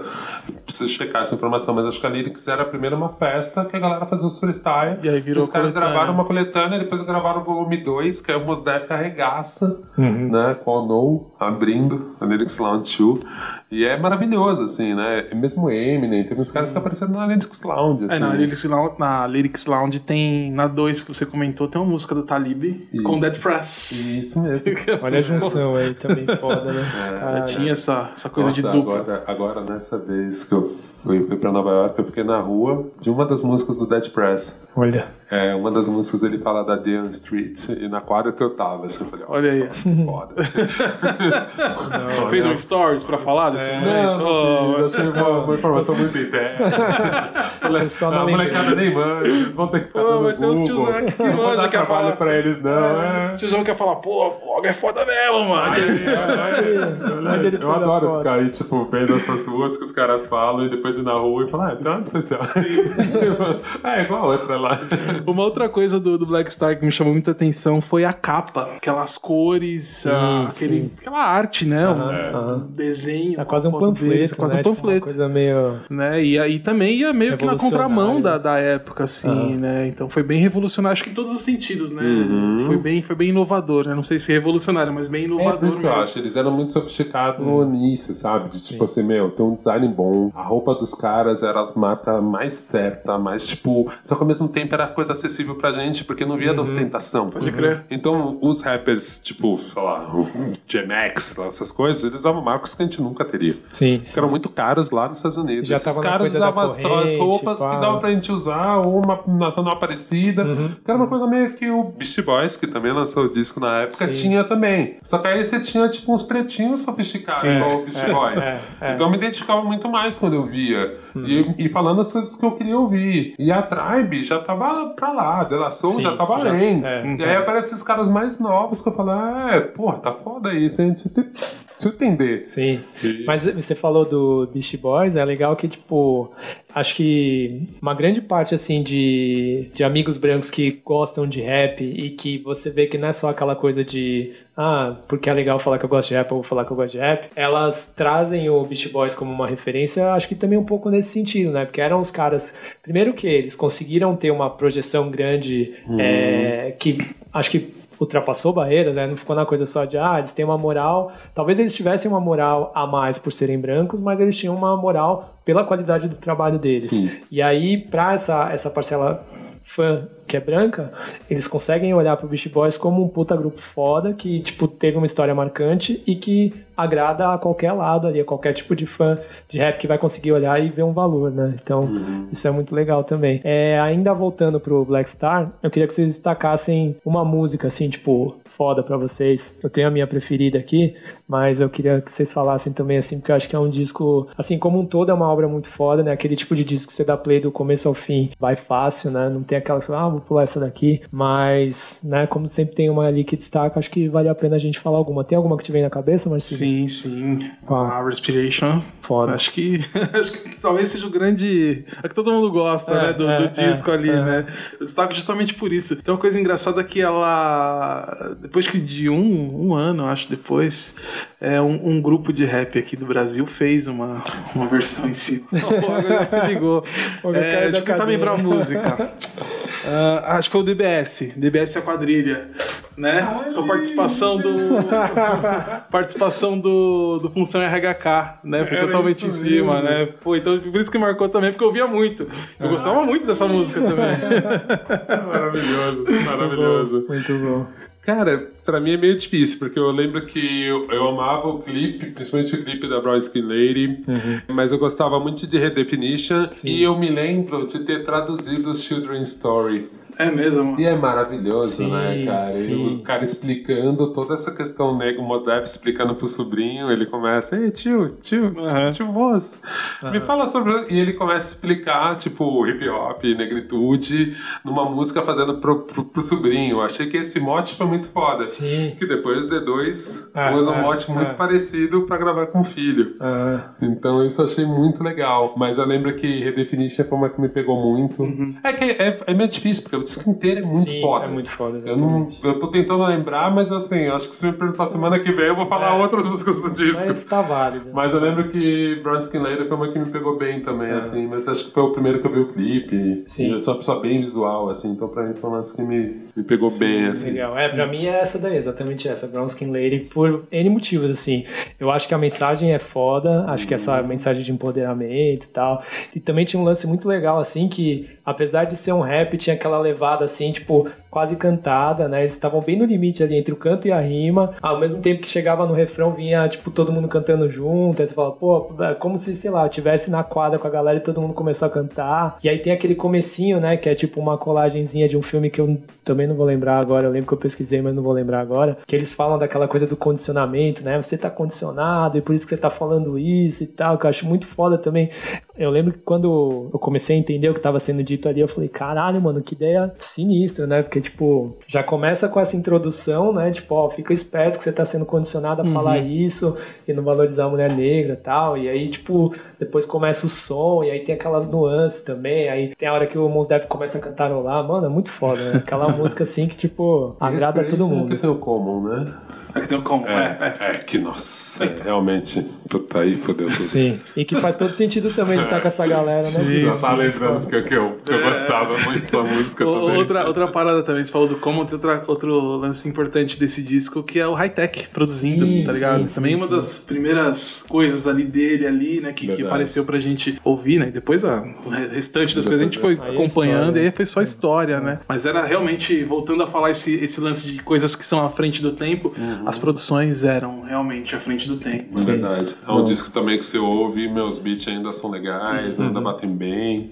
Preciso checar essa informação, mas acho que a Lyrics era primeiro uma festa que a galera fazia os freestyle. E aí virou os caras coletânea. gravaram uma coletânea, depois gravaram o volume 2, que é o Mos Def arregaça, Uhum. né? Com o No abrindo a Lyrics Lounge 2. E é maravilhoso, assim, né? E mesmo Eminem, tem uns caras que apareceram na Lyrics Lounge, assim. É, na Lyrics, Lounge, na Lyrics Lounge tem, na 2 que você comentou, tem uma música do Talib com Dead Press. Isso mesmo. olha a junção aí também, foda, né? Já Cara, tinha essa, essa coisa de Nossa, dupla. Agora, agora, nessa vez que eu fui, fui pra Nova York, eu fiquei na rua de uma das músicas do Dead Press. Olha. É, uma das músicas ele fala da Dean Street, e na quadra que eu tava, assim, eu falei, Olha aí. só, que foda. Fez um stories pra falar desse momento? Não, não Oh, fiz, achei uma, uma informação muito. Só na a molecada nem manja, eles vão ter que ficar Pô, no mas tem uns tiozão aqui que Não manja, dar quer trabalho falar. pra eles, não. É. Esse João quer falar, pô, blog é foda mesmo, mano. Eu da adoro ficar aí, tipo, vendo essas músicas que os caras falam e depois ir na rua e falar, ah, tem nada especial. tipo, é igual a outra lá. Uma outra coisa do, do Black Star que me chamou muita atenção foi a capa. Aquelas cores, ah, aquele, sim. aquela arte, né? Um, aham. um desenho. É quase um panfleto, deles, é quase né? um Tipo, uma panfleto. coisa meio... né? E aí também ia meio que na contramão Revolucionário. da, da época, assim, né? Então foi bem revolucionário, acho que em todos os sentidos, né? Foi, bem, foi bem inovador, né? Não sei se revolucionário, mas bem É inovador isso que eu mesmo. acho, eles eram muito sofisticados nisso, sabe? De tipo assim, meu, tem um design bom, a roupa dos caras era as marcas mais certas, mais tipo. Só que ao mesmo tempo era coisa acessível pra gente, porque não via da ostentação. Pode crer. Então, os rappers, tipo, sei lá, o Gen-X, essas coisas, eles usavam marcas que a gente nunca teria. Sim, Que eram muito caros lá nos Estados Unidos. Já Esses na caras usavam as, corrente, as roupas que dava pra gente usar, ou uma nacional parecida. Uhum. Que era uma coisa meio que o Beast Boys, que também lançou o disco na época, Sim. tinha também. Só que aí você tinha, tipo, uns pretinhos sofisticados, Sim. igual o Beast Boys. é, é. Então eu me identificava muito mais quando eu via. E, e falando as coisas que eu queria ouvir. E a Tribe já tava pra lá, a Dela Soul Sim, já tava sim, já- além. é. E aí aparecem esses caras mais novos que eu falo, ah, é, porra, tá foda isso, hein? Deixa eu, deixa eu entender. Sim. E- Mas você falou do Beast Boys, é legal que, tipo, acho que uma grande parte, assim, de, de amigos brancos que gostam de rap e que você vê que não é só aquela coisa de, ah, porque é legal falar que eu gosto de rap, eu vou falar que eu gosto de rap, elas trazem o Beast Boys como uma referência, acho que também um pouco nesse sentido, né? Porque eram os caras, primeiro que eles conseguiram ter uma projeção grande, é, que acho que ultrapassou barreiras, né? Não ficou na coisa só de, ah, eles têm uma moral. Talvez eles tivessem uma moral a mais por serem brancos, mas eles tinham uma moral pela qualidade do trabalho deles. Sim. E aí, pra essa, essa parcela fã que é branca, eles conseguem olhar pro Beast Boys como um puta grupo foda que, tipo, teve uma história marcante e que agrada a qualquer lado ali, a qualquer tipo de fã de rap que vai conseguir olhar e ver um valor, né? Então, isso é muito legal também. É, ainda voltando pro Black Star, eu queria que vocês destacassem uma música, assim, tipo, foda pra vocês. Eu tenho a minha preferida aqui, mas eu queria que vocês falassem também, assim, porque eu acho que é um disco, assim, como um todo é uma obra muito foda, né? Aquele tipo de disco que você dá play do começo ao fim, vai fácil, né? Não tem aquela, ah, vou pular essa daqui, mas, né, como sempre tem uma ali que destaca, acho que vale a pena a gente falar alguma. Tem alguma que te vem na cabeça, Marcinho? Sim, sim. A Respiration. Foda. Acho que, acho que talvez seja o grande. É que todo mundo gosta, É, né? Do, é, do disco é, ali, é. né? Eu destaco justamente por isso. Tem uma coisa engraçada que ela. Depois que de um, um ano, eu acho, depois, é, um, um grupo de rap aqui do Brasil fez uma, uma versão em cima. O Olga já se ligou. Olga É, acho que também cadeira. pra música. Ah, acho que foi o DBS. DBS é a quadrilha. Né? Com a participação do. participação do, do Função RHK, né? Foi totalmente em cima, né? Pô, então por isso que marcou também, porque eu via muito. Eu gostava muito dessa música também. Maravilhoso, maravilhoso. Muito bom. Cara, pra mim é meio difícil, porque eu lembro que eu, eu amava o clipe, principalmente o clipe da Brown Skin Lady, mas eu gostava muito de Redefinition, e eu me lembro de ter traduzido Children's Story. É mesmo. E é maravilhoso, Sim, né, cara? E sim. o cara explicando toda essa questão, né? O Mos Def explicando pro sobrinho, ele começa, ei, tio, tio, tio, Uhum. tio Mos, me fala sobre... E ele começa a explicar, tipo, hip hop, negritude, numa música fazendo pro, pro, pro sobrinho. Eu achei que esse mote foi muito foda. Sim. Que depois o D2 Ah, usa um ah, mote muito ah. parecido pra gravar com o filho. Então isso eu achei muito legal. Mas eu lembro que Redefinition foi uma que me pegou muito. É que é, é meio difícil, porque o disco inteiro é muito sim, foda. é muito foda. Eu, não, eu tô tentando lembrar, mas assim, acho que se me perguntar semana que vem, eu vou falar É. outras músicas do disco. Mas tá válido. Mas eu lembro que Brown Skin Lady foi uma que me pegou bem também, assim. Mas acho que foi o primeiro que eu vi o clipe. É. Sim. E eu sou uma pessoa bem visual, assim. Então pra mim foi uma que me, me pegou bem, assim. Legal. É, pra mim é essa daí, exatamente essa, Brown Skin Lady, por N motivos, assim. Eu acho que a mensagem é foda, acho que essa mensagem de empoderamento e tal. E também tinha um lance muito legal, assim, que apesar de ser um rap, tinha aquela levada, assim, tipo, quase cantada, né? Eles estavam bem no limite ali entre o canto e a rima. Ao mesmo tempo que chegava no refrão, vinha, tipo, todo mundo cantando junto. Aí você fala, pô, é como se, sei lá, tivesse na quadra com a galera e todo mundo começou a cantar. E aí tem aquele comecinho, né? Que é tipo uma colagenzinha de um filme que eu também não vou lembrar agora. Eu lembro que eu pesquisei, mas não vou lembrar agora. Que eles falam daquela coisa do condicionamento, né? Você tá condicionado e por isso que você tá falando isso e tal, que eu acho muito foda também. Eu lembro que quando eu comecei a entender o que tava sendo dito ali, eu falei, caralho, mano, que ideia sinistra, né? Porque, tipo, já começa com essa introdução, né? Tipo, ó, fica esperto que você tá sendo condicionado a falar Uhum. isso e não valorizar a mulher negra e tal. E aí, tipo, depois começa o som, e aí tem aquelas nuances também. Aí tem a hora que o Mos Def começa a cantarolar. Mano, é muito foda, né? Aquela música assim que, tipo, agrada todo mundo. Que tem o Common, né? Aqui tem um como. É, é. É, que nossa. é, realmente. Puta aí, fodeu tudo. Sim. E que faz todo sentido também de estar com essa galera, né? Sim. Já tá lembrando que, que eu, que eu gostava muito dessa música O- também. Outra, outra parada também, você falou do como, tem outra, outro lance importante desse disco que é o high-tech produzindo, Sim, tá ligado? sim, também sim, uma sim. das primeiras coisas ali dele, ali, né, que, que apareceu pra gente ouvir, né? E depois a, o restante das coisas a gente foi Aí é acompanhando história, e aí foi só história, né? Mas era realmente, voltando a falar esse, esse lance de coisas que são à frente do tempo, as produções eram realmente à frente do tempo. É verdade. É um disco também que você ouve, meus beats ainda são legais, ainda batem bem.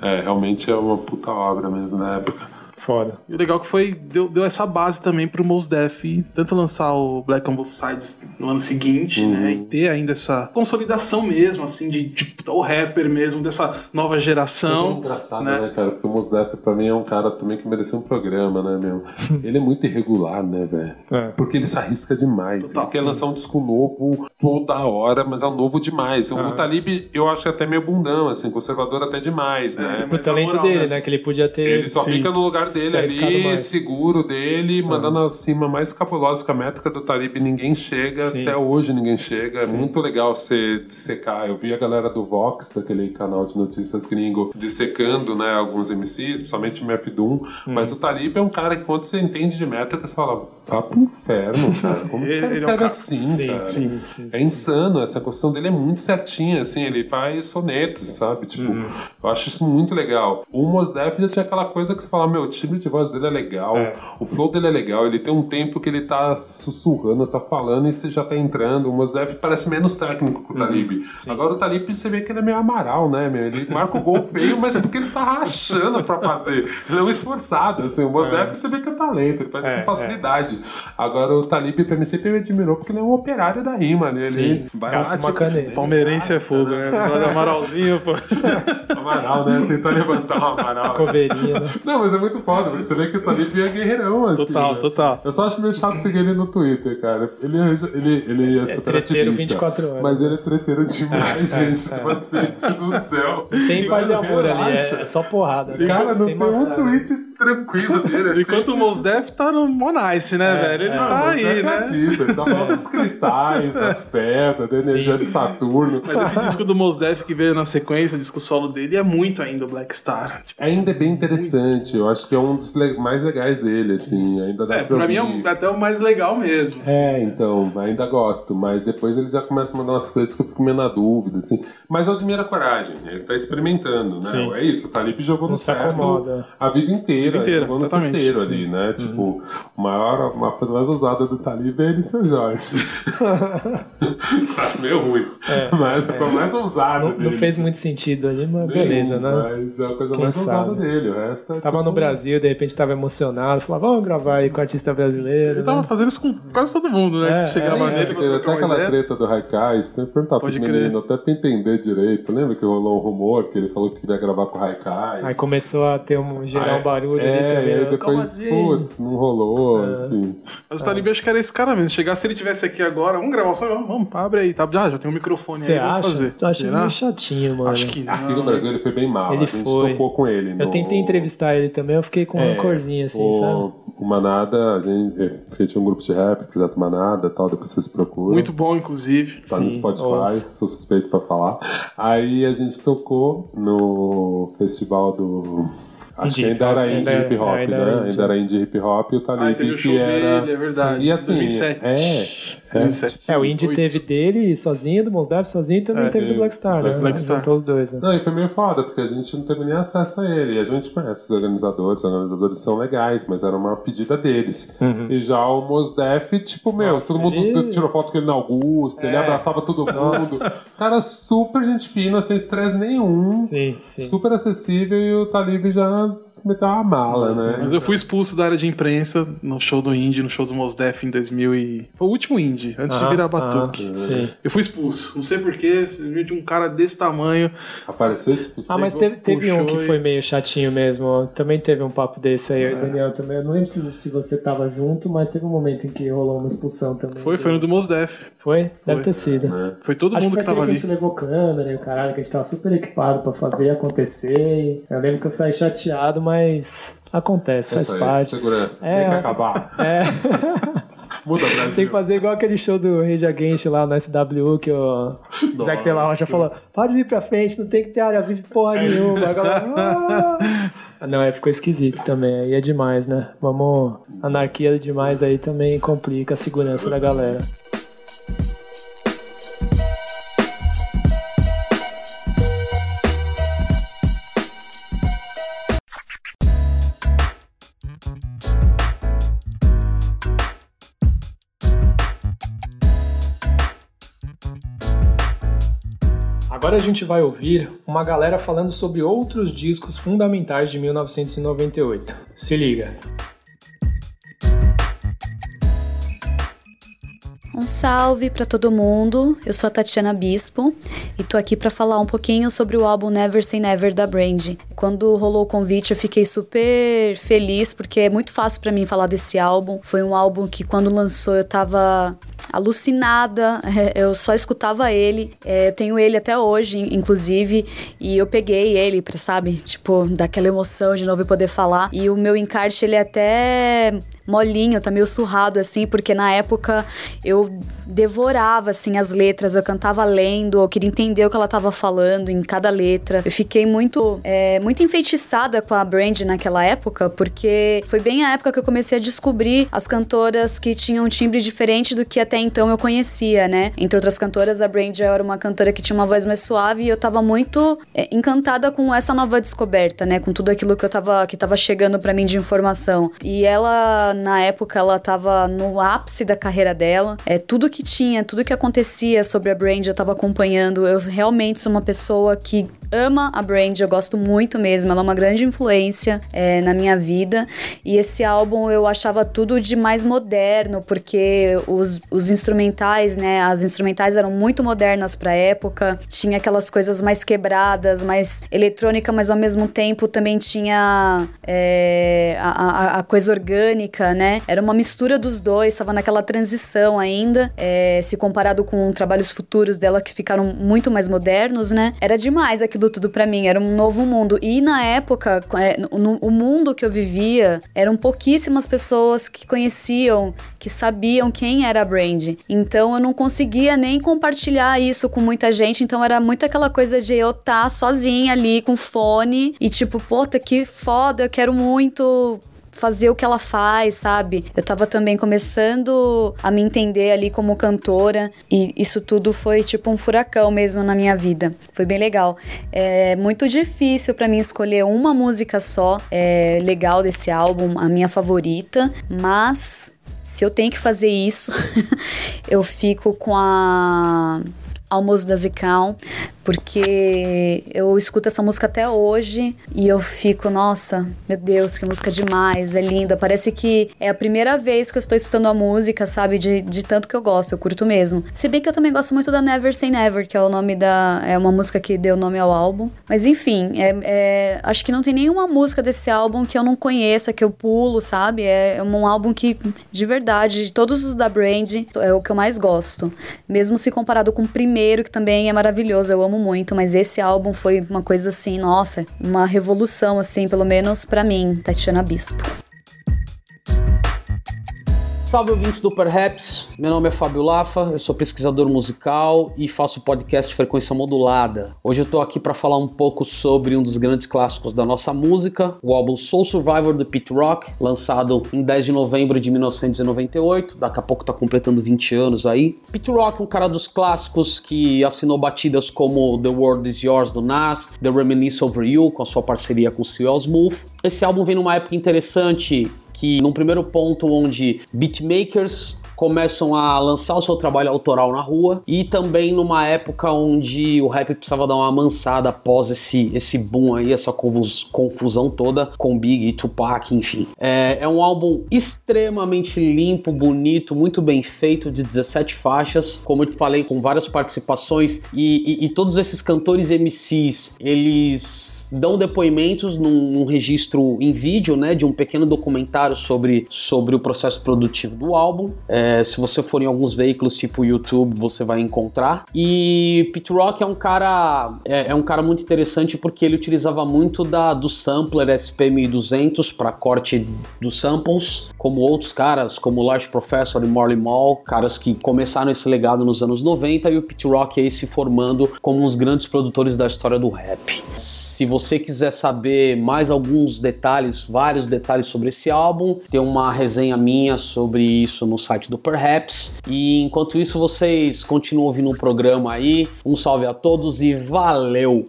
É, realmente é uma puta obra mesmo na época. Foda. E o legal que foi, deu, deu essa base também pro Mos Def, tanto lançar o Black on Both Sides no ano seguinte, né, e ter ainda essa consolidação mesmo, assim, de, de o rapper mesmo, dessa nova geração. engraçada, né? né? cara? Porque o Mos Def pra mim é um cara também que mereceu um programa, né, meu? Ele é muito irregular, né, velho? É. Porque ele se arrisca demais. Total, ele quer sim. lançar um disco novo toda hora, mas é um novo demais. O Talib, eu acho até meio bundão, assim, conservador até demais, né? O talento moral dele, mesmo. né? Que ele podia ter. Ele só Sim. fica no lugar dele ali, mais. seguro dele, mandando a cima mais cabulosa que a métrica do Talib. Ninguém chega, Sim. até hoje ninguém chega. É muito legal você dissecar. Eu vi a galera do Vox, daquele canal de notícias gringo, dissecando né, alguns MCs, principalmente o MF Doom. Hum. Mas o Talib é um cara que quando você entende de métrica, você fala, vá pro inferno, cara. Como esse cara ele é um escreve cara- assim, Sim, cara? sim, sim. É insano, essa construção dele é muito certinha, assim, ele faz sonetos, sabe? Tipo, Uhum. eu acho isso muito legal. O Mos Def já tinha aquela coisa que você fala, meu, o timbre de voz dele é legal, É. o flow dele é legal, ele tem um tempo que ele tá sussurrando, tá falando e você já tá entrando. O Mos Def parece menos técnico Uhum. que o Talib. Agora o Talib você vê que ele é meio amaral, né, meu? Ele marca o gol feio, mas porque ele tá rachando pra fazer. Ele é um esforçado, assim. O Mos Def você vê que é talento, ele faz É, com facilidade. Agora o Talib pra mim sempre me admirou porque ele é um operário da rima, né? Ele Sim, gasta uma tipo, caneta. Palmeirense é fogo, né? Agora Amaralzinho, pô. Amaral, né? Tentar levantar o Amaral. Coveirinha, né? Não, mas é muito foda, você vê que o Talib é guerreirão, assim. Total, né? total. Eu só acho meio chato seguir ele no Twitter, cara. Ele, é- ele, ele é super treteiro ativista. 24 horas. Mas ele é treteiro demais, gente. Tipo assim, do céu. Tem paz e amor ali, é, é só porrada. né? Cara, não tem um tweet tranquilo dele, assim. Enquanto o Mos Def tá no Monice, né, velho? Ele é. tá aí, é né? artista, Ele tá falando dos cristais, das pedras, da energia de Saturno. Mas esse disco do Mos Def que veio na sequência, o disco solo dele, é muito ainda o Black Star. Tipo, Ainda é bem interessante. Eu acho que é um dos mais legais dele, assim. Ainda dá é, pra pra mim é ouvir. um- até o mais legal mesmo. assim. É, então, ainda gosto, mas depois ele já começa a mandar umas coisas que eu fico meio na dúvida, assim. Mas eu admiro a coragem, ele tá experimentando, né? Sim. É isso, o Talib jogou Não no se a vida inteira, vida inteira, no exatamente. inteiro ali, né? Tipo, a maior, uma coisa mais ousada do Talib é ele e seu Jorge. tá meio ruim, mas é a coisa mais ousada Não, dele. não fez muito sentido ali, mas Nenhum, beleza, né? Mas é a coisa Quem mais ousada sabe? dele, o resto é Tava tipo, no Brasil, de repente tava emocionado, falava, vamos gravar aí com o artista brasileiro. Ele tava né? fazendo isso com quase todo mundo, né? É, Chegava é, nele Teve pra trocar até aquela ideia. treta do Haikais, tem que perguntar Pode pros crer. meninos, até pra entender direito. Lembra que rolou um rumor que ele falou que queria gravar com o Haikais? Aí começou a ter um, gerar um barulho é, ali também. e aí Como depois, assim? putz, não rolou, É. enfim. Mas o Talib acho que era esse cara mesmo. Chegar, se ele tivesse aqui agora, vamos gravar só, vamos, vamos, abre aí, tá? Já, já tem um microfone Você aí, vamos acha? fazer. Tô achando Será? meio chatinho, mano. Acho que não. Aqui no Brasil ele foi bem mal, Ele a gente foi. topou com ele. Eu no- tentei entrevistar ele também, eu fiquei com É, uma corzinha assim, o, sabe? O Manada, a gente fez um grupo de rap, Projeto Manada tal, depois vocês procuram. Muito bom, inclusive. Tá no Sim, Spotify, ouço. sou suspeito pra falar. Aí a gente tocou no festival do. Acho que ainda era indie ainda- hip hop, ainda né? era. Ainda era indie hip hop e o Talib Ah, teve o que show era. dele, é verdade. E assim, 2007. é, é. 2007. É, o Indie 2008. teve dele sozinho, do Mos Def sozinho e também É, teve do Black Star, Black né? Black Star. Juntou os dois, né? Não, e foi meio foda, porque a gente não teve nem acesso a ele. E a gente conhece os organizadores, os organizadores são legais, mas era uma pedida deles. E já o Mos Def, tipo, meu, Uhum. Nossa, todo mundo ele- tirou foto com ele na Augusta, ele É. abraçava todo mundo. Nossa. Cara, super gente fina, sem estresse nenhum. Sim, sim. Super acessível e o Talib já Shalom. Meteu uma mala, né? Mas eu fui expulso da área de imprensa no show do Indie, no show do Mos Def em 2000 e... Foi o último Indie, antes de Ah, virar Batuque. ah, sim. Eu fui expulso. Não sei porquê, de um cara desse tamanho. Apareceu de Ah, mas teve, teve um que e- foi meio chatinho mesmo. Também teve um papo desse aí, Daniel. Também. Eu não lembro se, se você tava junto, mas teve um momento em que rolou uma expulsão também. Foi, foi no do Mos Def. Foi? Deve Foi. ter sido. Foi todo Acho mundo que que tava ali. que a gente levou câmera e o caralho, que a gente tava super equipado pra fazer acontecer. Eu lembro que eu saí chateado, mas acontece, faz aí, parte. segurança. É. Tem que acabar. É, Muda tem Brasil. que fazer igual aquele show do Rei Against lá no SW, que o Zac de la Rocha falou: pode vir pra frente, não tem que ter área vive porra nenhuma. A galera, "Ah!" Não, aí ficou esquisito também, aí é demais, né? Vamos. Anarquia demais aí também complica a segurança da galera. Agora a gente vai ouvir uma galera falando sobre outros discos fundamentais de 1998. Se liga. Um salve para todo mundo. Eu sou a Tatiana Bispo e tô aqui para falar um pouquinho sobre o álbum Never Say Never da Brand. Quando rolou o convite, eu fiquei super feliz porque é muito fácil para mim falar desse álbum. Foi um álbum que quando lançou eu tava alucinada, eu só escutava ele. É, eu tenho ele até hoje, inclusive, e eu peguei ele pra, sabe, tipo, daquela emoção de novo poder falar. E o meu encarte, ele é até molinho, tá meio surrado assim, porque na época eu devorava assim as letras, eu cantava lendo, eu queria entender o que ela tava falando em cada letra. Eu fiquei muito, é, muito enfeitiçada com a Brand naquela época, porque foi bem a época que eu comecei a descobrir as cantoras que tinham um timbre diferente do que até então eu conhecia, né? Entre outras cantoras, a Brand era uma cantora que tinha uma voz mais suave e eu tava muito é, encantada com essa nova descoberta, né? Com tudo aquilo que eu tava que tava chegando para mim de informação. E ela na época ela tava no ápice da carreira dela. É tudo que tinha, tudo que acontecia sobre a Brand eu tava acompanhando. Eu realmente sou uma pessoa que ama a Brand, eu gosto muito mesmo. Ela é uma grande influência é, na minha vida. E esse álbum eu achava tudo de mais moderno, porque os, os instrumentais, né? As instrumentais eram muito modernas pra época. Tinha aquelas coisas mais quebradas, mais eletrônica, mas ao mesmo tempo também tinha é, a, a, a coisa orgânica, né? Era uma mistura dos dois, estava naquela transição ainda, é, se comparado com trabalhos futuros dela que ficaram muito mais modernos, né? Era demais aquilo tudo para mim, era um novo mundo. E na época, é, no, o mundo que eu vivia, eram pouquíssimas pessoas que conheciam, que sabiam quem era a Brand. Então eu não conseguia nem compartilhar isso com muita gente, então era muito aquela coisa de eu estar tá sozinha ali com fone e tipo, puta, que foda, eu quero muito fazer o que ela faz, sabe? Eu tava também começando a me entender ali como cantora e isso tudo foi tipo um furacão mesmo na minha vida. Foi bem legal. É muito difícil para mim escolher uma música só é, legal desse álbum, a minha favorita, mas se eu tenho que fazer isso, eu fico com a Almoço da Zicão, porque eu escuto essa música até hoje e eu fico, nossa, meu Deus, que música demais, é linda. Parece que é a primeira vez que eu estou escutando a música, sabe, de, de tanto que eu gosto, eu curto mesmo. Se bem que eu também gosto muito da Never Say Never, que é o nome da. É uma música que deu nome ao álbum. Mas enfim, é, é, acho que não tem nenhuma música desse álbum que eu não conheça, que eu pulo, sabe? É um álbum que, de verdade, de todos os da Brand, é o que eu mais gosto. Mesmo se comparado com o primeiro, que também é maravilhoso, eu amo muito, mas esse álbum foi uma coisa assim, nossa, uma revolução, assim, pelo menos para mim, Tatiana Bispo. Salve ouvintes do Perhaps, meu nome é Fábio Lafa, eu sou pesquisador musical e faço podcast frequência modulada. Hoje eu tô aqui para falar um pouco sobre um dos grandes clássicos da nossa música, o álbum Soul Survivor do Pete Rock, lançado em 10 de novembro de 1998, daqui a pouco tá completando 20 anos aí. Pete Rock, um cara dos clássicos que assinou batidas como The World Is Yours do Nas, The Reminisce Over You com a sua parceria com C.L. Smooth. Esse álbum vem numa época interessante que num primeiro ponto onde beatmakers começam a lançar o seu trabalho autoral na rua e também numa época onde o rap precisava dar uma amansada após esse, esse boom aí, essa confusão toda com Big e Tupac, enfim. É, é um álbum extremamente limpo, bonito, muito bem feito, de 17 faixas, como eu te falei, com várias participações e, e, e todos esses cantores MCs, eles dão depoimentos num, num registro em vídeo, né, de um pequeno documentário sobre, sobre o processo produtivo do álbum. É, é, se você for em alguns veículos tipo YouTube, você vai encontrar. E Pete Rock é um cara é, é um cara muito interessante porque ele utilizava muito da do sampler SP1200 para corte dos samples, como outros caras, como Large Professor e Morley Mall, caras que começaram esse legado nos anos 90 e o Pete Rock aí se formando como um dos grandes produtores da história do rap. Se você quiser saber mais alguns detalhes, vários detalhes sobre esse álbum, tem uma resenha minha sobre isso no site do Perhaps. E enquanto isso, vocês continuam ouvindo o programa aí. Um salve a todos e valeu!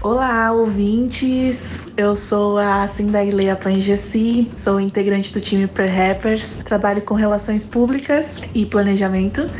Olá, ouvintes! Eu sou a Cindaileia Pangessi, sou integrante do time Perhappers, trabalho com relações públicas e planejamento.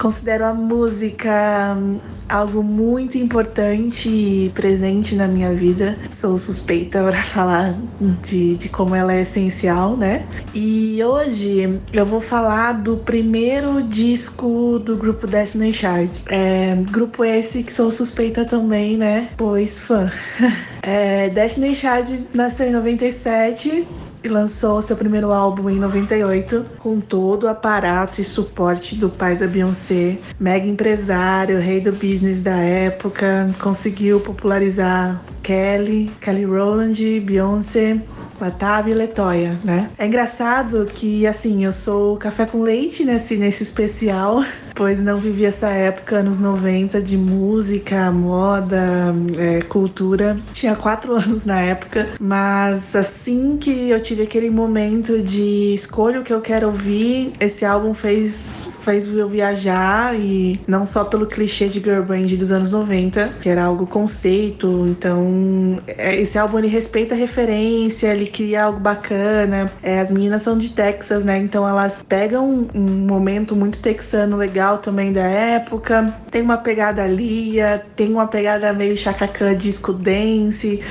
Considero a música hum, algo muito importante e presente na minha vida. Sou suspeita para falar de, de como ela é essencial, né? E hoje eu vou falar do primeiro disco do grupo Destiny Child. É, grupo esse que sou suspeita também, né? Pois fã. É, Destiny Child nasceu em 97 e lançou seu primeiro álbum em 98 com todo o aparato e suporte do pai da Beyoncé, mega empresário, rei do business da época, conseguiu popularizar Kelly, Kelly Rowland, Beyoncé, Latavia e Letoya, né? É engraçado que, assim, eu sou café com leite nesse, nesse especial, pois não vivi essa época, anos 90, de música, moda, é, cultura. Tinha quatro anos na época, mas assim que eu tive aquele momento de escolha o que eu quero ouvir, esse álbum fez, fez eu viajar e não só pelo clichê de girl band dos anos 90, que era algo conceito, então é, esse álbum ele respeita a referência, ele cria algo bacana. É, as meninas são de Texas, né? Então elas pegam um momento muito texano legal também da época. Tem uma pegada Lia, tem uma pegada meio chacacã disco dance.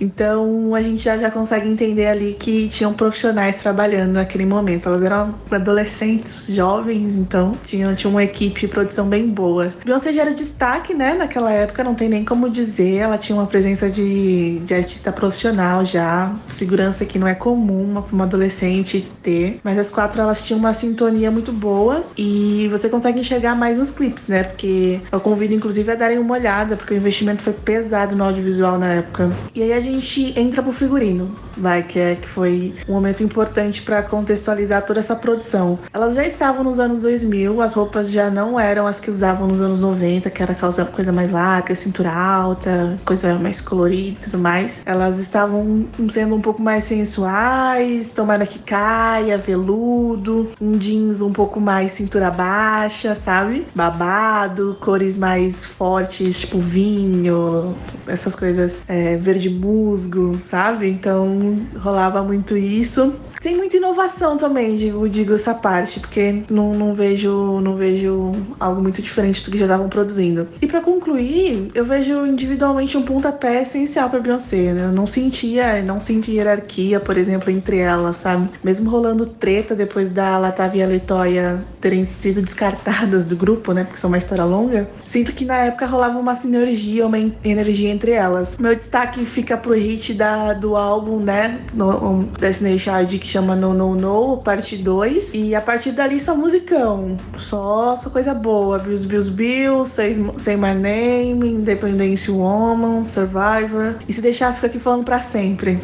Então a gente já, já consegue entender ali que tinham profissionais trabalhando naquele momento. Elas eram adolescentes, jovens, então tinham, tinham uma equipe de produção bem boa. Beyoncé já era destaque, né? Naquela época, não tem nem como dizer. Ela tinha uma presença de, de artista profissional já, segurando que não é comum uma, uma adolescente ter, mas as quatro elas tinham uma sintonia muito boa e você consegue enxergar mais nos clipes, né? Porque eu convido inclusive a darem uma olhada, porque o investimento foi pesado no audiovisual na época. E aí a gente entra pro figurino, vai, que é que foi um momento importante para contextualizar toda essa produção. Elas já estavam nos anos 2000, as roupas já não eram as que usavam nos anos 90, que era coisa mais larga, cintura alta, coisa mais colorida e tudo mais. Elas estavam sendo um pouco mais mais sensuais, tomara que caia, veludo, um jeans um pouco mais cintura baixa, sabe? Babado, cores mais fortes, tipo vinho, essas coisas é, verde musgo, sabe? Então rolava muito isso. Tem muita inovação também, digo, digo essa parte, porque não, não, vejo não vejo algo muito diferente do que já estavam produzindo. E para concluir, eu vejo individualmente um pontapé essencial para Beyoncé, né? Eu não sentia, não senti hierarquia, por exemplo, entre elas, sabe? Mesmo rolando treta depois da Latavia e a Letoya terem sido descartadas do grupo, né? Porque são uma história longa. Sinto que na época rolava uma sinergia, uma energia entre elas. Meu destaque fica pro hit da, do álbum, né? No, um, Destiny Child, que chama No No No, parte 2. E a partir dali só musicão. Só, só coisa boa. Bills Bills Bills, Say, Say My Name, Independence Woman, Survivor. E se deixar, fica aqui falando pra sempre.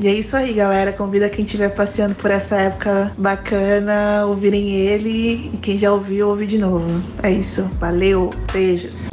E é isso aí, galera. Convida quem estiver passeando por essa época bacana, ouvirem ele. E quem já ouviu, ouvir de novo. É isso. Valeu. Beijos.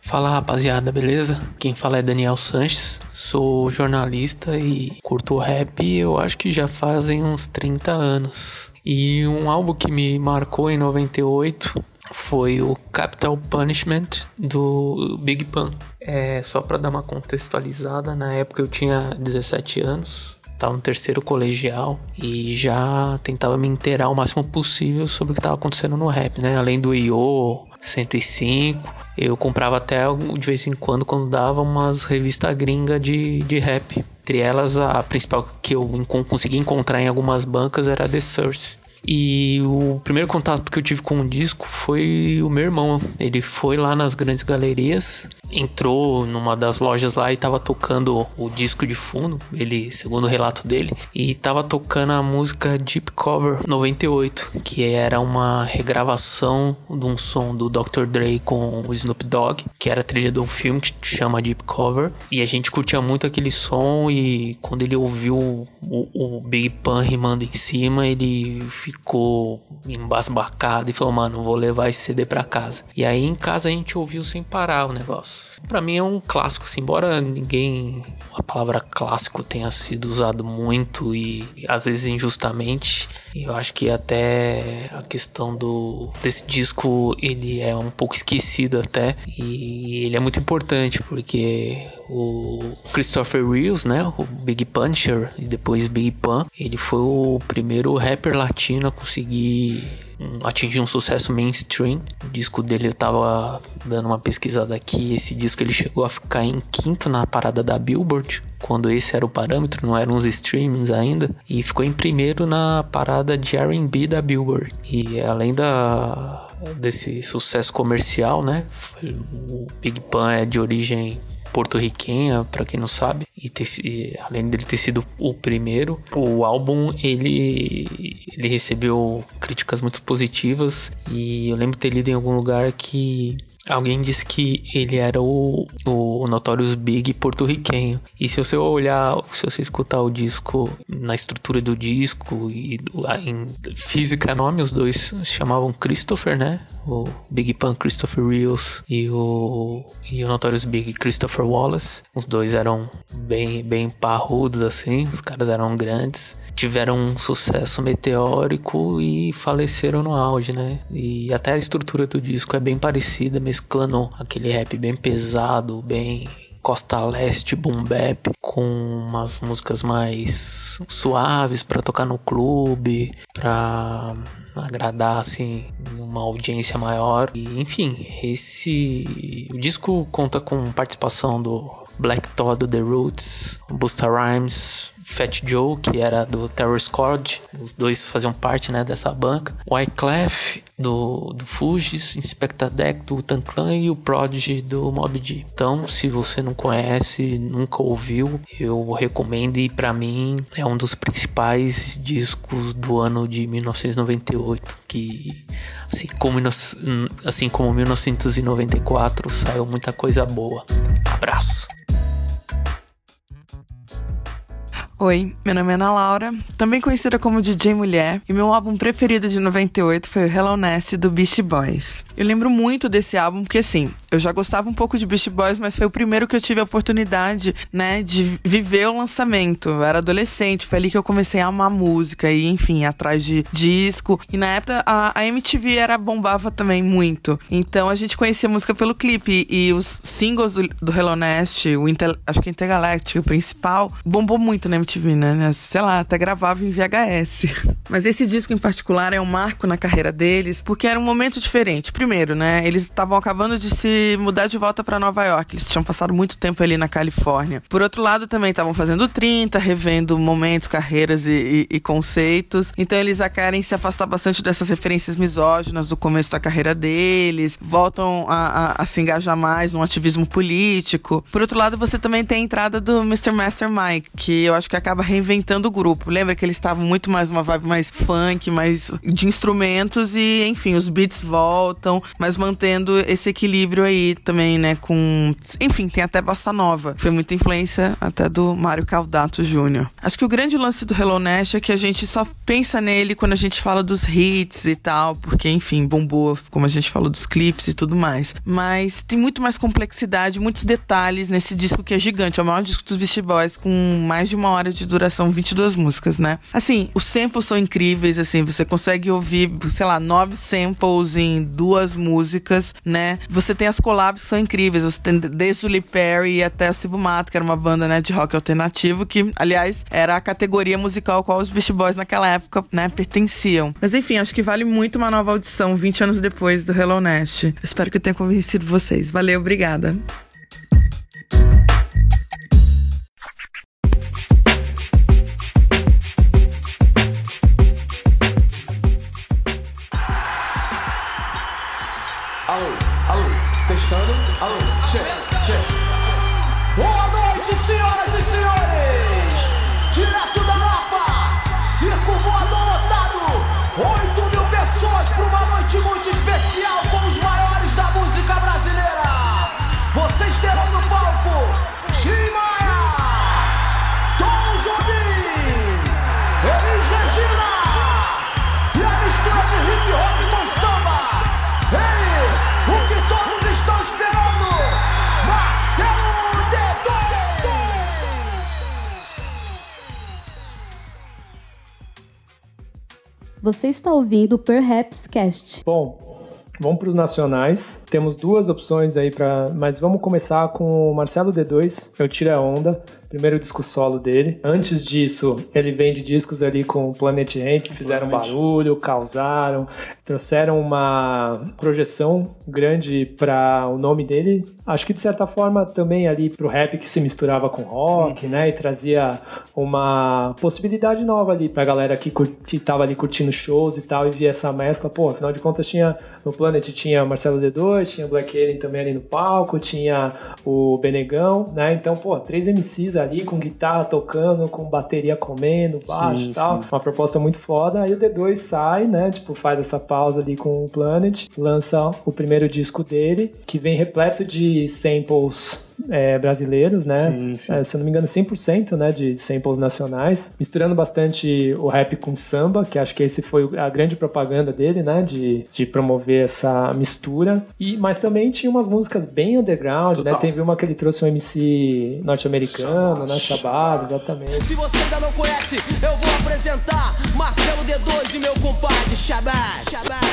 Fala rapaziada, beleza? Quem fala é Daniel Sanches, sou jornalista e curto rap, eu acho que já fazem uns 30 anos. E um álbum que me marcou em 98 foi o Capital Punishment do Big Pun. É, só para dar uma contextualizada, na época eu tinha 17 anos tava no terceiro colegial e já tentava me inteirar o máximo possível sobre o que tava acontecendo no rap, né? Além do IO, 105, eu comprava até de vez em quando, quando dava, umas revistas gringa de, de rap. Entre elas, a principal que eu consegui encontrar em algumas bancas era The Source. E o primeiro contato que eu tive com o disco foi o meu irmão. Ele foi lá nas grandes galerias, entrou numa das lojas lá e tava tocando o disco de fundo, ele, segundo o relato dele, e tava tocando a música Deep Cover 98, que era uma regravação de um som do Dr. Dre com o Snoop Dogg, que era trilha de um filme que chama Deep Cover, e a gente curtia muito aquele som e quando ele ouviu o, o Big Pun rimando em cima, ele ficou embasbacado e falou: "Mano, vou levar esse CD para casa". E aí em casa a gente ouviu sem parar o negócio. Para mim é um clássico, assim, embora ninguém a palavra clássico tenha sido usado muito e às vezes injustamente, eu acho que até a questão do desse disco ele é um pouco esquecido até. E ele é muito importante porque o Christopher Reeves, né, o Big Puncher e depois Big Pun, ele foi o primeiro rapper latino a conseguir atingir um sucesso mainstream. O disco dele eu tava dando uma pesquisada aqui. Esse disco ele chegou a ficar em quinto na parada da Billboard, quando esse era o parâmetro, não eram os streamings ainda, e ficou em primeiro na parada de R&B da Billboard. E além da desse sucesso comercial, né? O Big Pun é de origem porto-riquenha, para quem não sabe, e, ter, além dele ter sido o primeiro, o álbum ele ele recebeu críticas muito positivas. E eu lembro ter lido em algum lugar que Alguém disse que ele era o, o Notorious Big porto-riquenho. E se você olhar, se você escutar o disco, na estrutura do disco e em física nome, os dois chamavam Christopher, né? O Big Pun Christopher Rios e o, e o Notorious Big Christopher Wallace. Os dois eram bem, bem parrudos assim, os caras eram grandes. Tiveram um sucesso meteórico e faleceram no auge, né? E até a estrutura do disco é bem parecida, mesclando aquele rap bem pesado, bem costa leste boom bap com umas músicas mais suaves para tocar no clube, para agradar assim uma audiência maior. E, enfim, esse o disco conta com participação do Black Todd The Roots, Busta Rhymes, Fat Joe, que era do Terror Squad, os dois faziam parte né, dessa banca, Wyclef do, do Fugis, Inspector Deck do Tanclan e o Prodigy do Mob G. Então, se você não conhece, nunca ouviu, eu recomendo e para mim é um dos principais discos do ano de 1998, que assim como, assim como 1994 saiu muita coisa boa. Abraço! Oi, meu nome é Ana Laura, também conhecida como DJ Mulher, e meu álbum preferido de 98 foi o Hello Nest do Beast Boys. Eu lembro muito desse álbum porque, assim, eu já gostava um pouco de Beast Boys, mas foi o primeiro que eu tive a oportunidade, né, de viver o lançamento. Eu era adolescente, foi ali que eu comecei a amar música e, enfim, atrás de disco. E na época a, a MTV era bombava também muito. Então a gente conhecia a música pelo clipe e, os singles do, do Hello Nest, o acho que Intergalactic, o principal, bombou muito na MTV MTV, né? Sei lá, até gravava em VHS. Mas esse disco em particular é um marco na carreira deles, porque era um momento diferente. Primeiro, né? Eles estavam acabando de se mudar de volta para Nova York. Eles tinham passado muito tempo ali na Califórnia. Por outro lado, também estavam fazendo 30, revendo momentos, carreiras e, e, e conceitos. Então eles querem se afastar bastante dessas referências misóginas do começo da carreira deles, voltam a, a, a se engajar mais no ativismo político. Por outro lado, você também tem a entrada do Mr. Master Mike, que eu acho que acaba reinventando o grupo. Lembra que eles estavam muito mais uma vibe mais funk, mais de instrumentos e, enfim, os beats voltam, mas mantendo esse equilíbrio aí também, né, com, enfim, tem até bossa nova. Foi muita influência até do Mário Caldato Jr. Acho que o grande lance do Hello Nash é que a gente só pensa nele quando a gente fala dos hits e tal, porque, enfim, bombou, como a gente falou dos clipes e tudo mais. Mas tem muito mais complexidade, muitos detalhes nesse disco que é gigante. É o maior disco dos Beast Boys, com mais de uma hora de duração, 22 músicas, né? Assim, os samples são incríveis, assim, você consegue ouvir, sei lá, nove samples em duas músicas, né? Você tem as collabs que são incríveis, você tem desde o Lee Perry até o Cibo Mato, que era uma banda, né, de rock alternativo, que, aliás, era a categoria musical a qual os Beast Boys naquela época, né, pertenciam. Mas enfim, acho que vale muito uma nova audição 20 anos depois do Hello Nest. Espero que eu tenha convencido vocês. Valeu, obrigada. Alô, check, check. Boa noite, senhoras e senhores! Direto da Lapa, circo voador lotado, 8 mil pessoas para uma noite muito especial com os Você está ouvindo o Perhaps Cast. Bom, vamos para os nacionais. Temos duas opções aí para, mas vamos começar com o Marcelo D2. Eu tiro a onda. Primeiro disco solo dele. Antes disso, ele vem de discos ali com o Planet Ramp, que fizeram barulho, causaram, trouxeram uma projeção grande para o nome dele. Acho que de certa forma também ali pro rap que se misturava com rock, né? E trazia uma possibilidade nova ali pra galera que, que tava ali curtindo shows e tal e via essa mescla. Pô, afinal de contas tinha no Planet tinha Marcelo D2, tinha Black Alien também ali no palco, tinha o Benegão, né? Então, pô, três MCs ali com guitarra tocando, com bateria comendo, baixo e tal. sim. Uma proposta muito foda. Aí o D2 sai, né? Tipo, faz essa pausa ali com o Planet, lança o primeiro disco dele, que vem repleto de samples é, brasileiros, né? Sim, sim. É, se eu não me engano, 100% né, de samples nacionais, misturando bastante o rap com samba, que acho que esse foi a grande propaganda dele, né? De, de promover essa mistura. E, mas também tinha umas músicas bem underground, né? Total. Teve uma que ele trouxe um MC norte-americano, né? Shabazz, exatamente. Se você ainda não conhece, eu vou apresentar Marcelo D2 e meu compadre. Shabazz, Shabazz.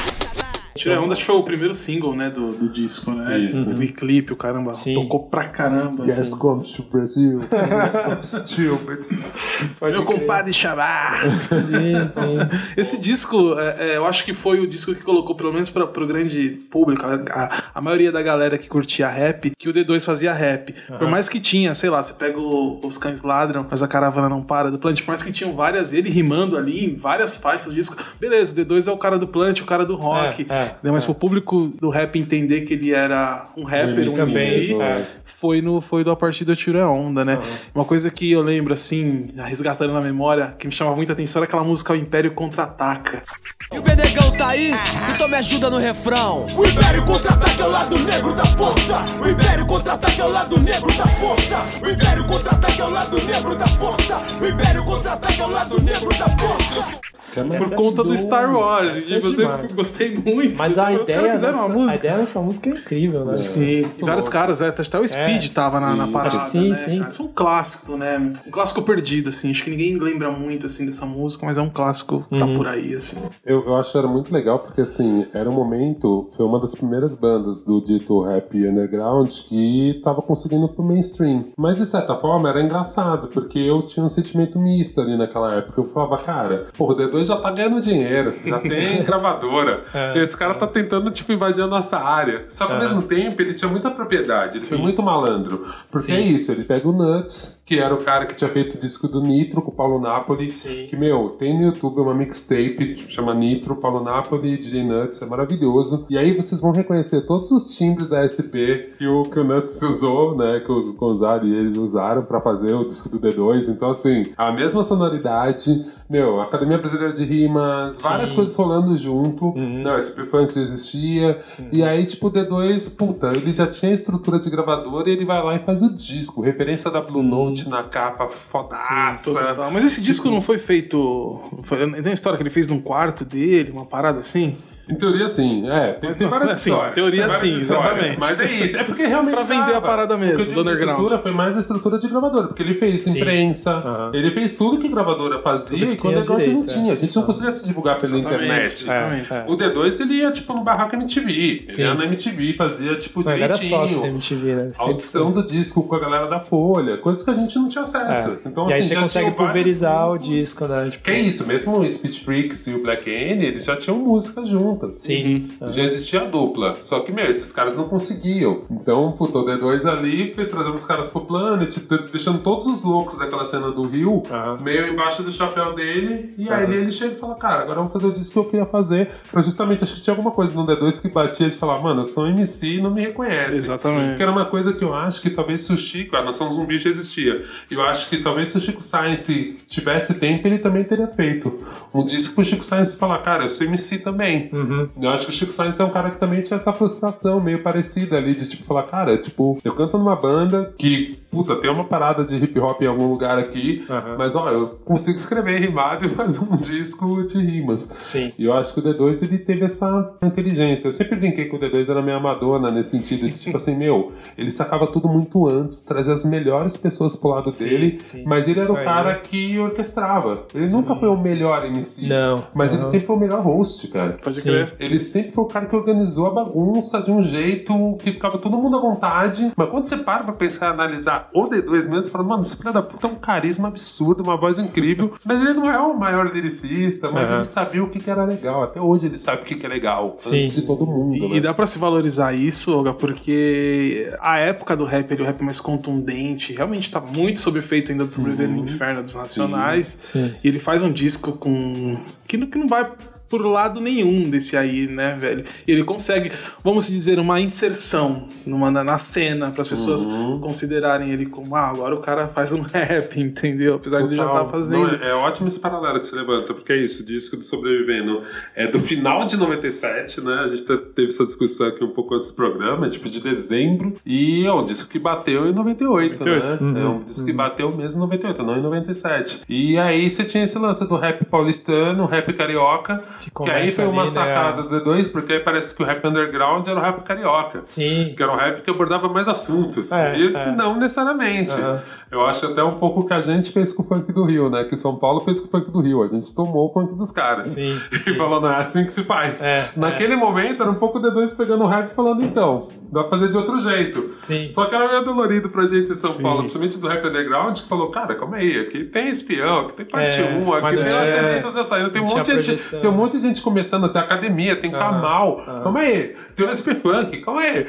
Tira Onda acho que foi o primeiro single, né, do, do disco, né? Isso. O clipe, o caramba, tocou pra caramba. Yes, assim. comes to Brazil. Stupid. Meu compadre Shabazz. Sim, sim. Esse disco, é, é, eu acho que foi o disco que colocou, pelo menos pra, pro grande público, a, a- a maioria da galera que curtia rap, que o D2 fazia rap. Por mais que tinha, sei lá, você pega o- Os Cães Ladram, mas a caravana não para do Plant, por mais que tinham várias, ele rimando ali em várias faixas do disco. Beleza, o D2 é o cara do Plant, o cara do rock. É, é, né, mas pro público do rap entender que ele era um rapper, um Também, MC, é. foi, no, foi do A Partir do Tiro é Onda, né? Uma coisa que eu lembro, assim, resgatando na memória, que me chamava muita atenção era aquela música O Império Contra-Ataca. E o Benegão tá aí, então me ajuda no refrão. O Império contra-ataque é o lado negro da força. O Império contra-ataque é o lado negro da força. O Império contra-ataque é o lado negro da força. O Império contra-ataque é o lado negro da força. Por é conta do Star Wars. E é você demais. gostei muito. Mas a ideia, fizeram uma dessa, a música. ideia dessa música é incrível, né? Sim, e vários caras, é, até o Speed É. tava na, na parada, Sim, né, sim. cara? Isso é um clássico, né? Um clássico perdido, assim. Acho que ninguém lembra muito, assim, dessa música, mas é um clássico que tá por aí, assim. Eu, eu acho que era muito legal porque, assim, era um momento, foi uma das primeiras bandas do dito rap underground que tava conseguindo ir pro mainstream. Mas, de certa forma, era engraçado, porque eu tinha um sentimento misto ali naquela época. Eu falava, cara, pô, o D2 já tá ganhando dinheiro, já tem gravadora. É. E esse cara tá tentando, tipo, invadir a nossa área. Só que, ao mesmo tempo, ele tinha muita propriedade, ele foi muito malandro. Porque é isso, ele pega o Nuts, que era o cara que tinha feito o disco do Nitro com o Paulo Napoli, que, meu, tem no YouTube uma mixtape, tipo, chama Nitro, Paulo Napoli DJ Nuts, é maravilhoso. E aí vocês vão reconhecer todos os timbres da SP que o, que o Nuts usou, né, que o Gonzalo e eles usaram pra fazer o disco do D2. Então, assim, a mesma sonoridade, meu, Academia Brasileira de Rimas, várias coisas rolando junto. Não, SP Funk existia. E aí, tipo, o D2, puta, ele já tinha estrutura de gravador e ele vai lá e faz o disco. Referência da Blue Note na capa, fodaça. Total. Mas esse disco não foi feito. Tem uma história que ele fez num quarto dele, uma parada assim? Em teoria, sim. É, tem, tem várias assim, histórias. teoria, tem várias sim, histórias, exatamente. Mas é isso. É porque realmente Pra vender dava. a parada mesmo, O que eu digo do estrutura foi mais a estrutura de gravadora, porque ele fez Sim. imprensa, ele fez tudo que gravadora fazia e quando a gente não direito, tinha. é. A gente não conseguia se divulgar pela Exatamente, internet. É. O D2 ele ia tipo no barraco MTV. Ele ia na MTV, fazia tipo Não, era direitinho. sócio da MTV, né? Audição do disco com a galera da Folha, coisas que a gente não tinha acesso. É. Então, e aí assim, você já consegue pulverizar o disco, né? Tipo, Que é isso, mesmo o Speech Freaks e o Black N, eles já tinham músicas juntas. Sim. Já existia a dupla. Só que, meu, esses caras não conseguiam. Então, puto, o D2 ali foi trazendo os caras pro Planet, tipo, deixando todos os loucos daquela cena do Rio Aham. meio embaixo do chapéu dele. E aí ele chega e fala, cara, agora vamos fazer o disco que eu queria fazer. Pra justamente, acho que tinha alguma coisa no D2 que batia de falar, mano, eu sou um MC e não me reconhece. Exatamente. Que era uma coisa que eu acho que talvez se o Chico, a Nação Zumbi já existia. Eu acho que talvez se o Chico Science tivesse tempo, ele também teria feito um disco pro Chico Science falar, cara, eu sou MC também. Uhum. Eu acho que o Chico Science é um cara que também tinha essa frustração meio parecida ali, de tipo falar, cara, tipo, eu canto numa banda que, puta, tem uma parada de hip hop em algum lugar aqui, Aham. mas ó, eu consigo escrever rimado e fazer um disco de rimas. Sim. E eu acho que o D2 ele teve essa inteligência. Eu sempre brinquei que o D2 era meio amadona nesse sentido de tipo assim, meu, ele sacava tudo muito antes, trazia as melhores pessoas pro lado Sim, dele, sim. mas ele era Isso o aí. cara que orquestrava. Ele nunca foi o melhor MC. Não. Mas ele Não. sempre foi o melhor host, cara. Pode Sim. Crer. Ele sempre foi o cara que organizou a bagunça de um jeito que ficava todo mundo à vontade. Mas quando você para pra pensar e analisar o D2 mesmo, você fala, mano, esse filho da puta é um carisma absurdo, uma voz incrível. Mas ele não é o maior lyricista, mas Aham. ele sabia o que, que era legal. Até hoje ele sabe o que, que é legal. Sim. Antes de todo mundo. E né? dá pra se valorizar isso, Olga, porque a época do rap, ele, o rap mais contundente, realmente tá muito sob efeito ainda do Sobreviver no Inferno dos Nacionais. Sim. E ele faz um disco com. que não, que não vai por lado nenhum desse aí, né, velho? E ele consegue, vamos dizer, uma inserção numa, na, na cena, para as pessoas considerarem ele como, ah, agora o cara faz um rap, entendeu? Apesar de ele já Total. tá fazendo. Não, é, é ótimo esse paralelo que você levanta, porque é isso, o disco do Sobrevivendo é do final de 97, né? A gente te- teve essa discussão aqui um pouco antes do programa, é tipo de dezembro, e é um disco que bateu em 98, 98. né? É um disco que bateu mesmo em 98, não em 97. E aí você tinha esse lance do rap paulistano, rap carioca, Que que aí foi uma ali, né? sacada do D2, porque aí parece que o rap underground era o rap carioca. Sim. Que era um rap que abordava mais assuntos. É, e é. não necessariamente. Aham. Eu acho até um pouco o que a gente fez com o funk do Rio, né? Que São Paulo fez com o funk do Rio. A gente tomou o funk dos caras. Sim. E falou, não é assim que se faz. É, Naquele momento era um pouco o D2 pegando o rap e falando, então, dá pra fazer de outro jeito. Sim. Só que era meio dolorido pra gente em São Sim. Paulo, principalmente do rap underground, que falou, cara, calma aí, aqui tem espião, aqui tem parte É, 1, aqui tem é- tendências já saindo, tem um, monte de gente, tem um monte de gente começando, tem academia, tem Kamal, aham. calma aí, tem o SP Funk, calma aí.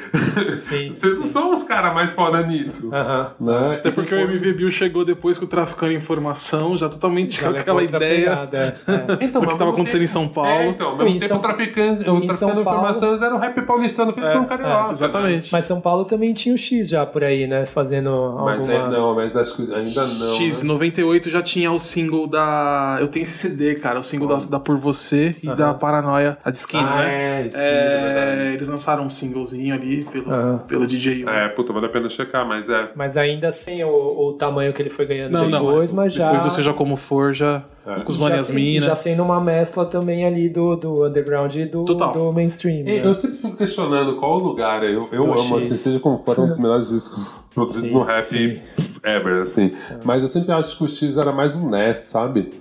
Sim, Vocês não são os caras mais foda nisso. Aham. Né? Até porque o MV Bill chegou depois com o Traficando Informação, já totalmente Já com aquela ideia é. Então, do que mas tava ao mesmo acontecendo em São Paulo. É, então, ao mesmo Em tempo São- traficando Paulo- informações era o rap paulistano feito por um carioca. Exatamente. Mas São Paulo também tinha o X já por aí, né? Fazendo Mas alguma... é, não, mas acho que ainda não. X, né? 98 já tinha o single da. Eu tenho esse CD, cara, o single da, da Por Você e da Paranoia, a de Skinner, Ah, né? é, é. É, eles lançaram um singlezinho ali pelo, Aham. pelo DJ. É, puta, vale a pena checar, mas é. Mas ainda sem o, o tamanho que ele foi ganhando Não, não, depois, mas já... Depois do Seja Como For, já. É. Com os já, Manias sem- Mina. já sendo uma mescla também ali do, do underground e do, Total. do mainstream. E né? Eu sempre fico questionando qual o lugar. Eu, eu Do amo, assim, seja como for, é um dos melhores discos produzidos Sim, no rap sim. ever, assim. Mas eu sempre acho que o X era mais um Ness, sabe?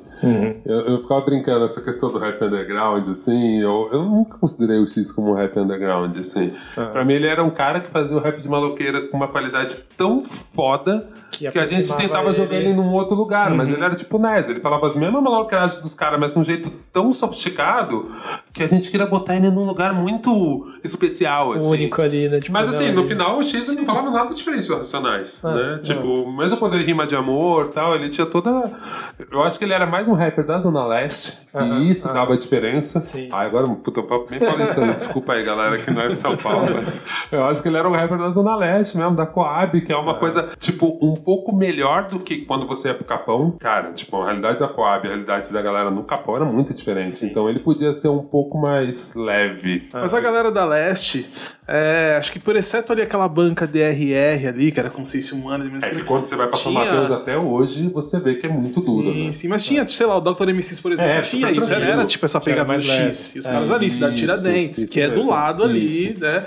Eu, eu ficava brincando essa questão do rap underground, assim. Eu, eu nunca considerei o X como um rap underground, assim. Pra mim, ele era um cara que fazia o rap de maloqueira com uma qualidade tão foda Que que, a gente tentava jogar ele- ele num outro lugar. Mas ele era tipo Ness. Ele falava as mesmas maloqueiragens dos caras, mas de um jeito tão sofisticado que a gente queria botar ele num lugar muito especial, assim. único ali, né? Tipo, Mas assim, no ele- final o X não falava nada diferente do Racionais, Ah, né? sim. Tipo, mesmo quando ele rima de amor tal, ele tinha toda... Eu acho que ele era mais um rapper da Zona Leste, e isso aham. dava diferença. Sim. Ah, agora, puta, um papo bem paulistano, desculpa aí, galera, que não é de São Paulo, mas eu acho que ele era um rapper da Zona Leste mesmo, da Coab, que é uma coisa, tipo, um pouco melhor do que quando você ia pro Capão. Cara, tipo, a realidade da Coab, a realidade da galera no Capão era muito diferente, então ele podia ser um pouco mais leve. Mas a galera da Leste, é, acho que por exceto ali aquela banca DRR ali, que era consciência humana, É que quando você vai pra São Tinha- Mateus até hoje, você vê que é muito sim, duro, né? Sim, mas tinha, sei lá, o Dr. MCs, por exemplo, É, tinha isso. Era, tranquilo. era tipo essa pegada mais do. X. E os É, caras ali, Cidade isso, Tiradentes, isso que é do mesmo. lado ali, Isso. né?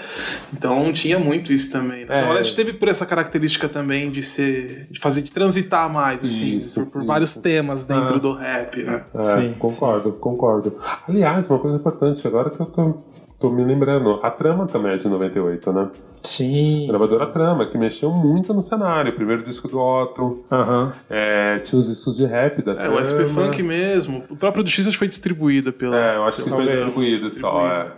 Então tinha muito isso também. Né? É. São Leste teve por essa característica também de ser. de fazer, de transitar mais, assim, Isso, por, por isso. vários temas dentro Ah. do rap, né? É, Sim, concordo, concordo. Aliás, uma coisa importante, agora que eu tô, tô me lembrando, a trama também é de 98, né? Sim. Gravadora Trama, que mexeu muito no cenário. Primeiro disco do Otto, Aham. é, tinha os discos de rap da É, Trama. o SP Funk mesmo. O próprio do X acho que foi distribuído pela. É, eu acho que foi distribuído só, é.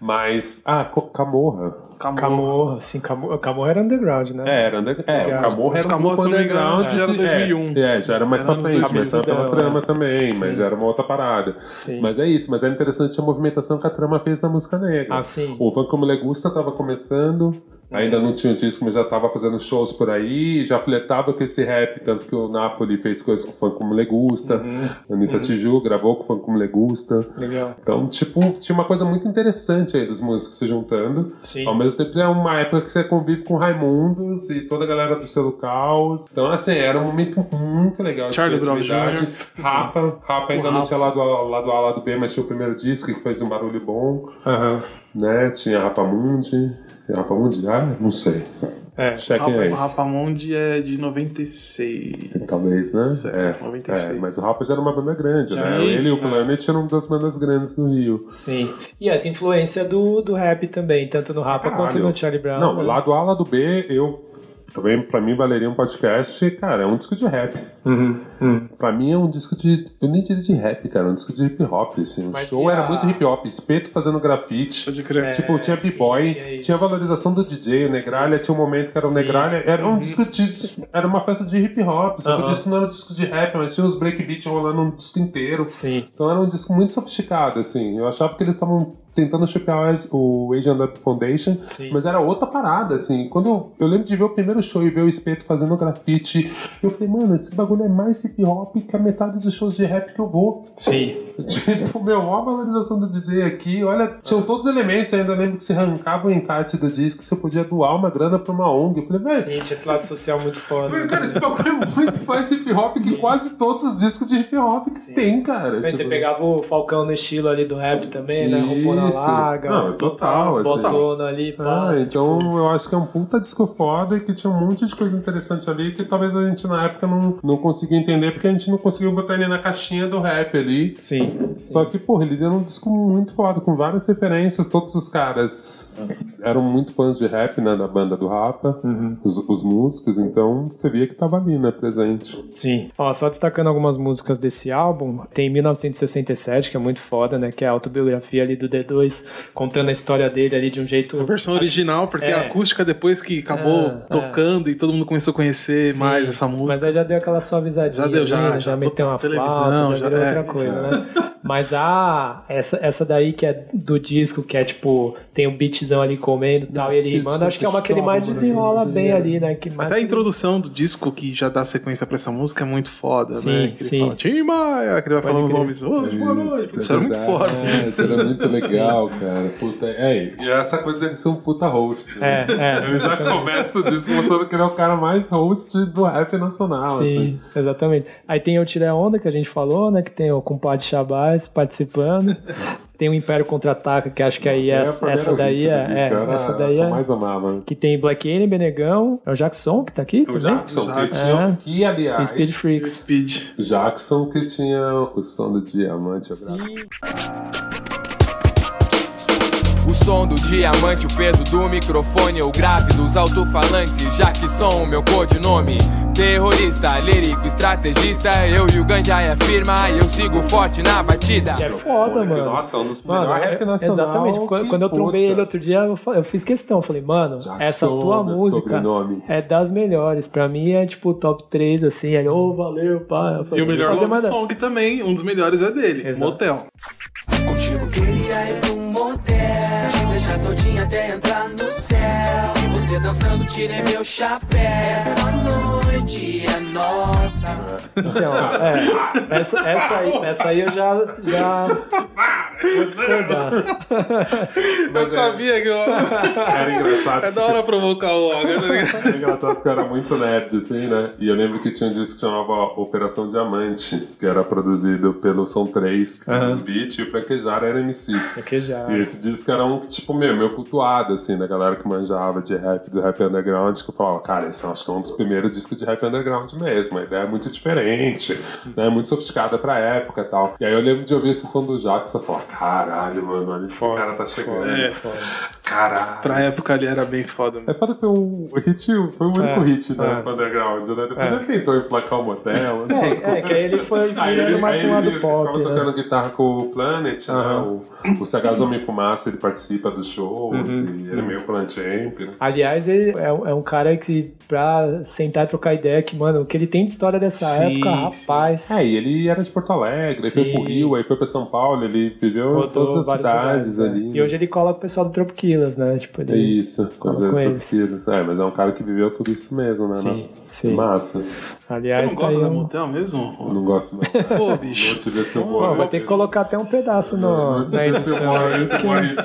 Mas, ah, Camorra. Camorra. Camorra, sim, Camorra, Camorra era underground, né? É, era under... é, o Camorra os era Camorra, underground. já era que- 2001. É, é, já era mais Era pra frente, mas 2000, era pela é. trama também, Sim. mas já era uma outra parada. Sim. Mas é isso, mas é interessante a movimentação que a trama fez na música negra. Ah, sim. O Funk Como Le Gusta tava começando, ainda não tinha o disco, mas já tava fazendo shows por aí, já flertava com esse rap, tanto que o Napoli fez coisas com o Funk Como Le Gusta, Uhum. a Anitta Tiju gravou com o Funk Como Le Gusta. Legal. Então, tipo, tinha uma coisa muito interessante aí dos músicos se juntando. Sim. Ao mesmo tempo, é uma época que você convive com Raimundos e toda a galera do selo Caos. Então, assim, era um momento muito legal Charlie de Brown. Jr. Rapa, Rapa ainda não tinha lado A, lado A, lado B, mas tinha o primeiro disco que fez um barulho bom, Aham. né? Tinha Rapamundi. Rapamundi? Ah, não sei. É. Chequem Rapa- aí. O Rapamundi é de 96. Talvez, né? Certo, é, 96. é, mas o Rapa já era uma banda grande, né? Sim, Ele e o sim. Planet eram uma das bandas grandes do Rio. Sim. E essa influência do, do rap também, tanto no Rapa quanto Caralho. no Charlie Brown. Não, né? lado A, lado B, eu. Também, pra mim, valeria um podcast. Cara, é um disco de rap. Uhum, uhum. Pra mim, é um disco de. Eu nem diria de rap, cara. É um disco de hip hop, assim. O Mas show e era a- muito hip hop. Espeto fazendo grafite. Pode crer. Tipo, tinha sim, b-boy, tinha tinha, valorização do DJ, o Negralha, tinha um momento que era o Sim. Negralha, era um Uhum. disco de. Era uma festa de hip hop, só que o disco não era um disco de rap, mas tinha os breakbeats rolando um disco inteiro. Sim. Então era um disco muito sofisticado, assim. Eu achava que eles estavam tentando chipear o Asian Up Foundation, Sim. mas era outra parada, assim. Quando eu, eu lembro de ver o primeiro show e ver o Espeto fazendo grafite, eu falei, mano, esse bagulho é mais hip hop que a metade dos shows de rap que eu vou. Sim. Tipo, meu, a valorização do DJ aqui. Olha, tinham todos os elementos. Eu ainda lembro que você arrancava o encarte do disco, você podia doar uma grana pra uma ONG. Eu falei, velho. Sim, tinha esse lado social muito foda. Falei, Cara, esse bagulho é muito mais hip hop que quase todos os discos de hip hop que tem, cara. Mas você Tipo, pegava o Falcão no estilo ali do rap também, né? Roupona larga. Não, total, assim. Botona ali, pá. Ah, então eu acho que é um puta disco foda e que tinha um monte de coisa interessante ali que talvez a gente na época não, não conseguia entender porque a gente não conseguiu botar ele na caixinha do rap ali. Sim. Só que, porra, ele era um disco muito foda, com várias referências. Todos os caras eram muito fãs de rap, né, da banda do Rapa, os, os músicos, então você via que tava ali, né, presente. Sim. Ó, só destacando algumas músicas desse álbum, tem 1967, que é muito foda, né? Que é a autobiografia ali do D2, contando a história dele ali de um jeito. A versão original, porque É. a acústica depois que acabou É, tocando e todo mundo começou a conhecer Sim, mais essa Mas música. aí já deu aquela suavizadinha. Já deu, já, né? já. meteu uma Televisão, flauta, já já- virou é. outra coisa, né? Mas a essa, essa daí que é do disco, que é tipo, tem um beatzão ali comendo e tal, e ele sim, acho que é uma que ele mais desenrola bem ali, né? Que mais Até a introdução do disco, que já dá sequência pra essa música, é muito foda, Sim, né? Que ele sim. fala, Tim Maia, que ele vai Pode falando nomes. Ô, boa noite. Isso, era muito foda. É, isso era muito legal, cara. Puta, é, e essa coisa dele ser um puta host. né? É, é. Ele já começa o disco mostrando que ele é o cara mais host do rap nacional, Sim, assim. exatamente. Aí tem o Tira Onda, que a gente falou, né? Que tem o compadre Chabaz participando. tem o Império Contra-Ataca, que acho que aí Essa é a essa, daí é, disco, é, essa a daí que eu é. mais amava. Que tem Black Alien, Benegão, é o Jackson que tá aqui O também? Jackson, que Jackson. tinha É. que, aliás, E Speed Freaks. Speed. Jackson que tinha o som do diamante. Sim. O som do diamante, o peso do microfone, o grave dos alto-falantes, sou o meu codinome. Terrorista, lírico, estrategista, eu e o Ganja é firma, eu sigo forte na batida. Que é foda, mano. Nossa, um dos Mano, melhores rap é- nacional. exatamente. Quando, que quando eu trombei puta. ele outro dia, eu, eu fiz questão. Falei, mano, Jackson, essa tua música sobrenome. é das melhores. Pra mim é tipo top 3, assim. Ele, ô, valeu, pá. Eu E falei, o melhor "Vou fazer love mais nada." song também, um dos melhores é dele, Exato. Motel. Contigo queria Todinha até entrar no céu E você dançando, tirei meu chapéu Essa noite é nossa Então, é, essa, essa, aí, essa aí eu já, já. Eu sabia que eu... Era engraçado. É da hora provocar o Olga, tá ligado? É engraçado porque eu era muito nerd, assim, né? E eu lembro que tinha um disco que chamava Operação Diamante, que era produzido pelo São 3, que fez Aham. os beats, e o Franquejar era MC. Franquejar. E esse disco era um, tipo, meu, meu cultuado, assim, da galera que manjava de rap, do rap underground, que eu falava, cara, esse acho que é um dos primeiros discos de rap underground mesmo. A ideia é muito diferente, né? Muito sofisticada pra época e tal. E aí eu lembro de ouvir esse som do Jackson e falar, caralho, mano, olha esse cara tá chegando. É. Caralho. Pra época ali era bem foda. É foda que foi um hit, foi um único É, hit da é. rap underground, né? Depois É. ele tentou emplacar o motel. É, é, que aí ele foi Aí virando ele, mais pro lado ele pop, ficava né? tocando guitarra com o Planet, né? O, o Sagaz Homem Fumaça, ele participa dos shows, Uhum. e ele é meio Planet Champ, né? Aliás, ele é, um- é um cara que, pra sentar e trocar ideia, que, mano, o que ele tem de história dessa Sim, época, rapaz. É, e ele era de Porto Alegre, aí foi Sim. pro Rio, aí foi pra São Paulo, ele viveu em todas as cidades lugares, né? ali. E hoje ele cola com o pessoal do Tropiquilas, né? Tipo, ele isso, cola coisa com de eles. torcidas. É, mas é um cara que viveu tudo isso mesmo, né? Sim, né? sim. Massa. Aliás, Você não tá aí gosta da um... Motel mesmo? Eu não gosto, não. Pô, bicho. Não tive esse Pô, humor. vai ter que colocar até um pedaço no, na edição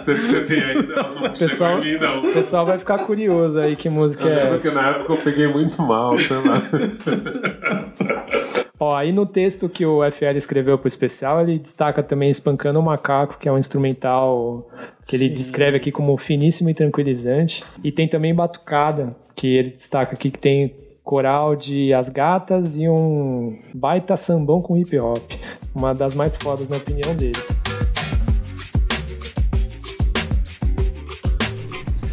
que você tem aí, não, pessoal, mim, não. o pessoal vai ficar curioso aí que música Eu é essa. na época eu peguei muito mal, sei lá. Ó, aí no texto que o FL escreveu pro especial, ele destaca também Espancando o Macaco, que é um instrumental que ele descreve aqui como finíssimo e tranquilizante. E tem também Batucada, que ele destaca aqui que tem coral de As Gatas e um baita sambão com hip hop. Uma das mais fodas na opinião dele.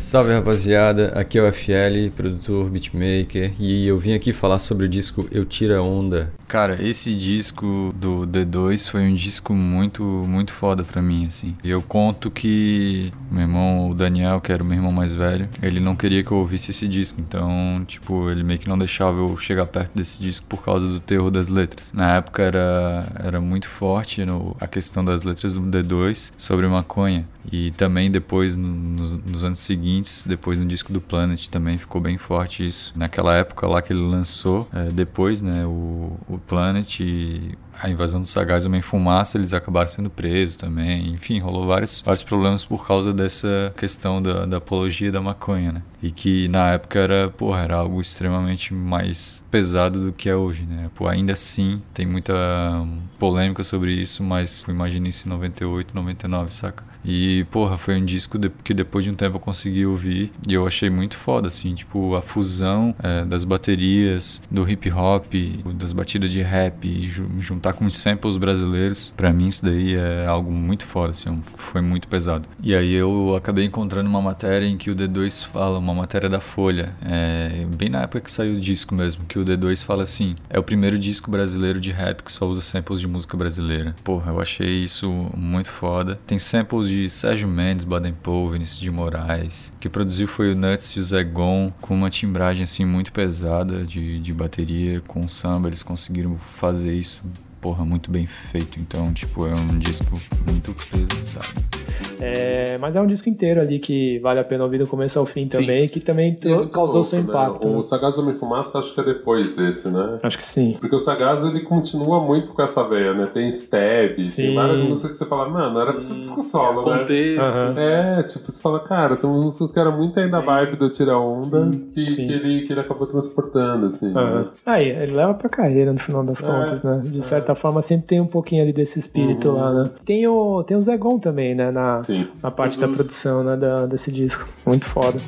Salve rapaziada, aqui é o FL, produtor, beatmaker, e eu vim aqui falar sobre o disco Eu Tira Onda. Cara, esse disco do D2 foi um disco muito, muito foda pra mim, assim. Eu conto que meu irmão, o Daniel, que era o meu irmão mais velho, ele não queria que eu ouvisse esse disco. Então, tipo, ele meio que não deixava eu chegar perto desse disco por causa do terror das letras. Na época era, era muito forte no, a questão das letras do D2 sobre maconha. E também depois, no- nos, nos anos seguintes, depois no disco do Planet também ficou bem forte isso. Naquela época lá que ele lançou, é, depois, né, o, o Planet e a invasão dos Sagaz Homem Fumaça, eles acabaram sendo presos também. Enfim, rolou vários, vários problemas por causa dessa questão da, da apologia da maconha, né? E que na época era, porra, era algo extremamente mais pesado do que é hoje, né? Pô, ainda assim, tem muita polêmica sobre isso, mas imagina isso em 98, 99, saca? E, porra, foi um disco que depois de um tempo eu consegui ouvir e eu achei muito foda, assim, tipo, a fusão é, das baterias, do hip hop, das batidas de rap, ju- juntar com os samples brasileiros, pra mim isso daí é algo muito foda, assim, um- foi muito pesado. E aí eu acabei encontrando uma matéria em que o D2 fala, uma matéria da Folha, é, bem na época que saiu o disco mesmo, que o D2 fala assim, é o primeiro disco brasileiro de rap que só usa samples de música brasileira. Porra, eu achei isso muito foda. Tem samples de Sérgio Mendes, Baden Powell, Vinícius de Moraes. O que produziu foi o Nuts e o Zé Gon, com uma timbragem assim muito pesada de, de bateria, com samba. Eles conseguiram fazer isso, porra, muito bem feito. Então, tipo, é um disco muito pesado. É, mas é um disco inteiro ali que vale a pena ouvir do começo ao fim também, que também é causou seu né? impacto. O né? Sagaz Homem Fumaça acho que é depois desse, né? Acho que sim. Porque o Sagaz ele continua muito com essa veia, né? Tem Stab, Sim. tem várias músicas que você fala, mano, era pra ser disco solo, né? Contexto. Aham. É, tipo, você fala, cara, tem uma música que era muito aí da vibe do Tira Onda que, sim. que ele, que ele acabou transportando, assim. né? Aham. Aí, ele leva pra carreira no final das É, contas, né? De certa forma, sempre tem um pouquinho ali desse espírito Uhum. lá, né? Tem o, tem o Zé Gon também, né? Na, Sim. na parte da produção, né? Da, desse disco. Muito foda.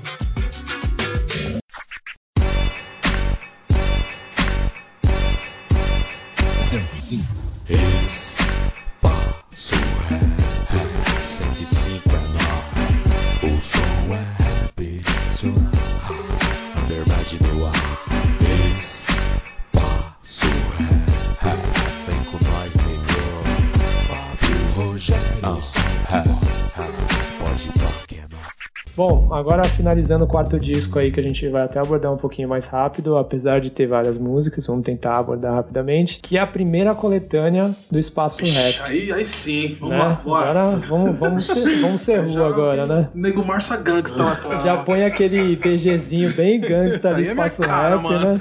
Negro. Fábio Bom, agora finalizando o quarto disco aí, que a gente vai até abordar um pouquinho mais rápido, apesar de ter várias músicas, vamos tentar abordar rapidamente, que é a primeira coletânea do Espaço Rap. Aí, aí sim, vamos né? lá, bora. Agora vamos, vamos ser, vamos ser rua agora, né? Nego Marça Gangsta lá fora. Já põe aquele PGzinho bem gangsta do é Espaço cara, Rap, mano.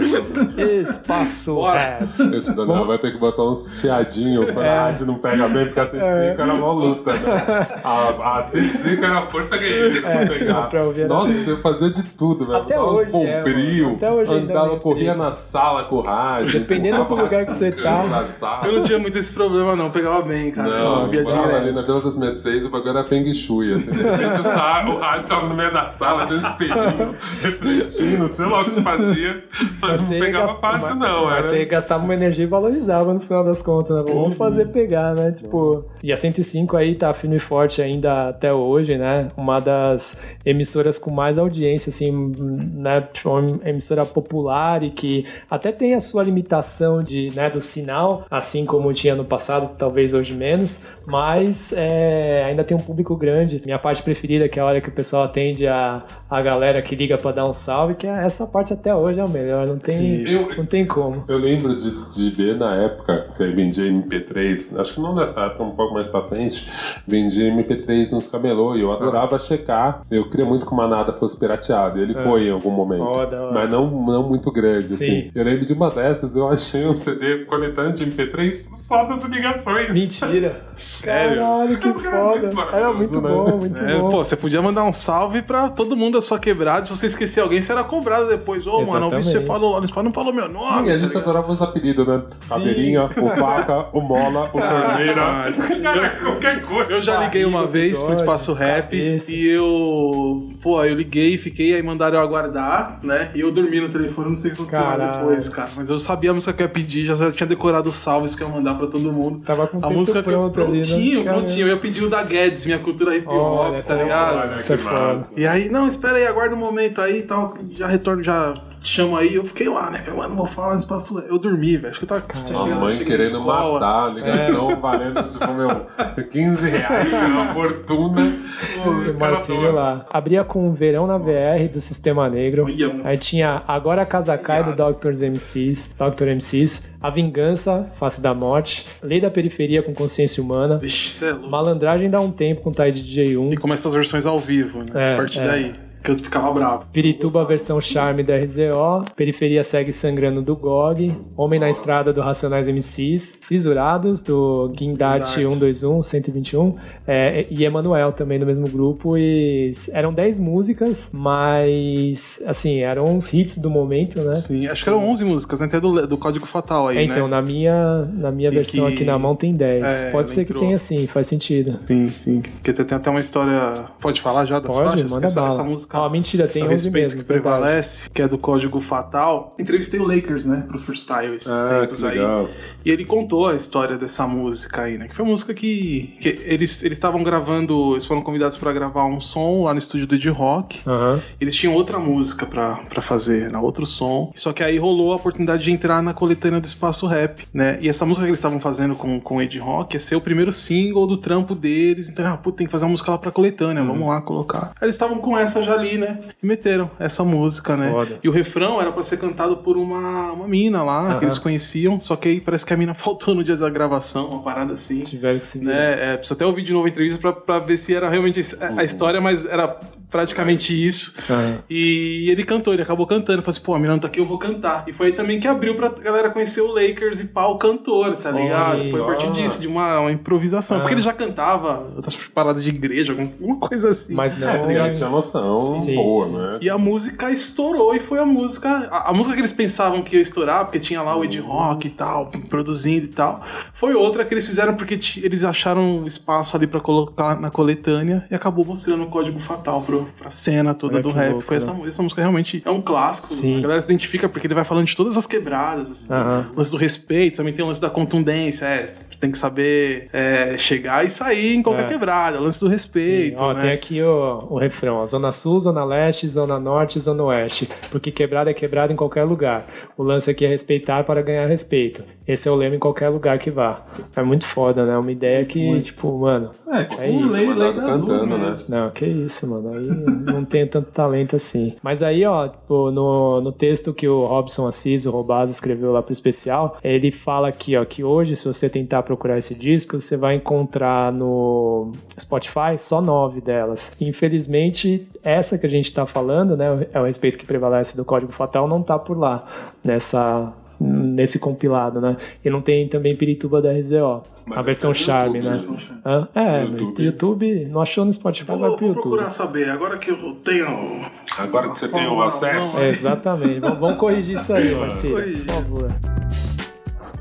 né? Espaço Rap. Esse Daniel vai ter que botar uns chiadinhos pra É. a rádio não pega bem, porque a 105 era uma luta, né? A, a 105 era a força guerreira É, pegar. pra ouvir Nossa, eu fazia de tudo, velho. Até Botava hoje é, bombril, mano. Até hoje andava, tem corria na sala com o rádio. Dependendo do lugar que você tá. Eu não tinha muito esse problema, não. Pegava bem, cara. Não, eu via eu morava ali na Vila dos Mercedes, o bagulho era Feng Shui, assim. De repente o, rádio tava no meio da sala, tinha um espelhinho, refletindo, sei lá o que fazia. Mas não Você pegava gasta- fácil, não. Mas Era... você gastava uma energia e valorizava no final das contas, né? Vamos fazer pegar, né? Tipo, e a 105 aí tá firme e forte ainda até hoje, né? Uma das emissoras com mais audiência, assim, né? Tipo, uma emissora popular e que até tem a sua limitação de, né, do sinal, assim como tinha no passado, talvez hoje menos, mas é, ainda tem um público grande. Minha parte preferida, que é a hora que o pessoal atende a, a galera que liga pra dar um salve, que é essa parte até hoje é o melhor, não tem, não tem como. Eu lembro de, de ver na época que eu vendia MP3, acho que não nessa época, um pouco mais pra frente, vendia MP3 nos camelô e eu adorava checar. Eu queria muito que o Manada fosse pirateado, e ele É. foi em algum momento, hora. mas não, não muito grande, Sim. assim. Eu lembro de uma dessas, eu achei um CD coletâneo de MP3 só das ligações. Mentira! Sério? Caralho, que foda! Era muito né? bom, muito É, bom. pô, você podia mandar um salve pra todo mundo da sua quebrada. Se você esquecer alguém, você era cobrado depois. Ô, mano, eu vi você falou lá no Spot, não falou meu nome. E a gente tá adorava os apelidos, né? Caveirinha, o Faca, o Mola, o Torneira. Ah, Cara, qualquer coisa. Eu já liguei uma vez pro Espaço Rap e eu. Pô, eu liguei, fiquei, aí mandaram eu aguardar, né? E eu dormi no telefone, não sei o que aconteceu mais depois, cara. Mas eu sabia a música que eu ia pedir, já tinha decorado os salves que eu ia mandar pra todo mundo. Tava com o A música que eu, né? prontinho, Caramba. prontinho. Eu ia pedir o da Guedes, minha cultura hip hop, tá ligado? essa é foda. E aí, não, espera aí, aguarda um momento aí e tal, já retorno, já te chamo aí. Eu fiquei lá, né? Mano, vou falar no espaço. Eu dormi, velho. Acho que eu tava. tinha A mãe querendo matar, a ligação valendo, tipo, meu, 15 reais, era uma fortuna. O cara Marcinho lá. Abria com Verão na VR do Sistema Negro. Aí tinha Agora a Casa Cai do Doctors MCs, Dr. MCs. A Vingança, Face da Morte. Lei da Periferia com Consciência Humana. Vixe, é louco. Malandragem dá um tempo com Tide DJ1. E começa as versões ao vivo, né? É, a partir é. daí. Que eu ficava bravo. Pirituba versão Charme da RZO, Periferia segue sangrando do GOG, Homem na Estrada do Racionais MCs, Fisurados do Guindarte 121, 121, é, e Emanuel também do mesmo grupo. E eram 10 músicas, mas assim, eram uns hits do momento, né? Sim, acho que eram 11 músicas, né? Até do, do Código Fatal aí, É, então, né? na minha, na minha E versão que- aqui na mão tem 10. É, Pode ser que entrou. tenha sim, faz sentido. Sim, sim. Porque tem, até uma história. Pode falar já das Pode, faixas? manda Que essa, essa música. Ó, mentira, tem 11 respeito mesmo, que verdade. prevalece, que é do Código Fatal. Entrevistei o Lakers, né? Pro freestyle esses Ah, tempos aí. legal. E ele contou a história dessa música aí, né? Que foi uma música que, que eles eles estavam gravando, eles foram convidados pra gravar um som lá no estúdio do Ed Rock. Aham. Eles tinham outra música pra, pra fazer, na outro som. Só que aí rolou a oportunidade de entrar na coletânea do Espaço Rap, né? E essa música que eles estavam fazendo com, com o Ed Rock ia ser o primeiro single do trampo deles. Então, ah, pô, tem que fazer uma música lá pra coletânea, vamos lá colocar. Aí eles estavam com essa já ali, né? E meteram essa música, né? Foda. E o refrão era pra ser cantado por uma, uma mina lá, Aham. que eles conheciam. Só que aí parece que a mina faltou no dia da gravação, uma parada assim. Tiveram que se virar. Né? É, preciso até ouvir de novo a entrevista pra, pra ver se era realmente a Uhum. a história, mas era praticamente isso. Aham. E ele cantou, ele acabou cantando. Falou assim, pô, a mina não tá aqui, eu vou cantar. E foi aí também que abriu pra galera conhecer o Lakers e pau cantor, tá ligado? Foi a partir disso, de uma, uma improvisação. Ah. Porque ele já cantava outras paradas de igreja, alguma coisa assim. Mas não. Tá ligado? Tinha noção Sim, boa, sim. né? E a música estourou e foi a música. A, a música que eles pensavam que ia estourar, porque tinha lá o Ed Rock e tal, produzindo e tal. Foi outra que eles fizeram porque ti- eles acharam espaço ali pra colocar na coletânea e acabou mostrando o código fatal pro, pra cena toda Olha do rap. louco, foi né? essa, essa música realmente é um clássico. Sim. A galera se identifica porque ele vai falando de todas as quebradas, assim. O lance do respeito, também tem o lance da contundência. É, você tem que saber é, chegar e sair em qualquer É. quebrada. O lance do respeito. Sim, Ó, né? tem aqui o, o refrão. A Zona Sul sul, zona leste, zona norte, zona oeste. Porque quebrada é quebrada em qualquer lugar. O lance aqui é respeitar para ganhar respeito. Esse é o lema em qualquer lugar que vá. É muito foda, né? Uma ideia que, tipo, mano. É, tipo, é um isso. lei, lei das ruas Cantando, né? mesmo. Não, que isso, mano. Aí não tenho tanto talento assim. Mas aí, ó, tipo, no, no texto que o Robson Assis, o Robaz, escreveu lá pro especial, ele fala aqui, ó, que hoje, se você tentar procurar esse disco, você vai encontrar no Spotify só nove delas. Infelizmente, essa que a gente tá falando, né, é o respeito que prevalece do Código Fatal, não tá por lá, nessa nesse compilado, né? E não tem também Pirituba da RZO, a versão Charme, né? Hã? É, no YouTube. YouTube, não achou no Spotify, vai Vou, pro vou YouTube. procurar saber, agora que eu tenho. Agora que você tem o acesso. não. É, exatamente. vamos, corrigir isso aí, Marcelo, por favor.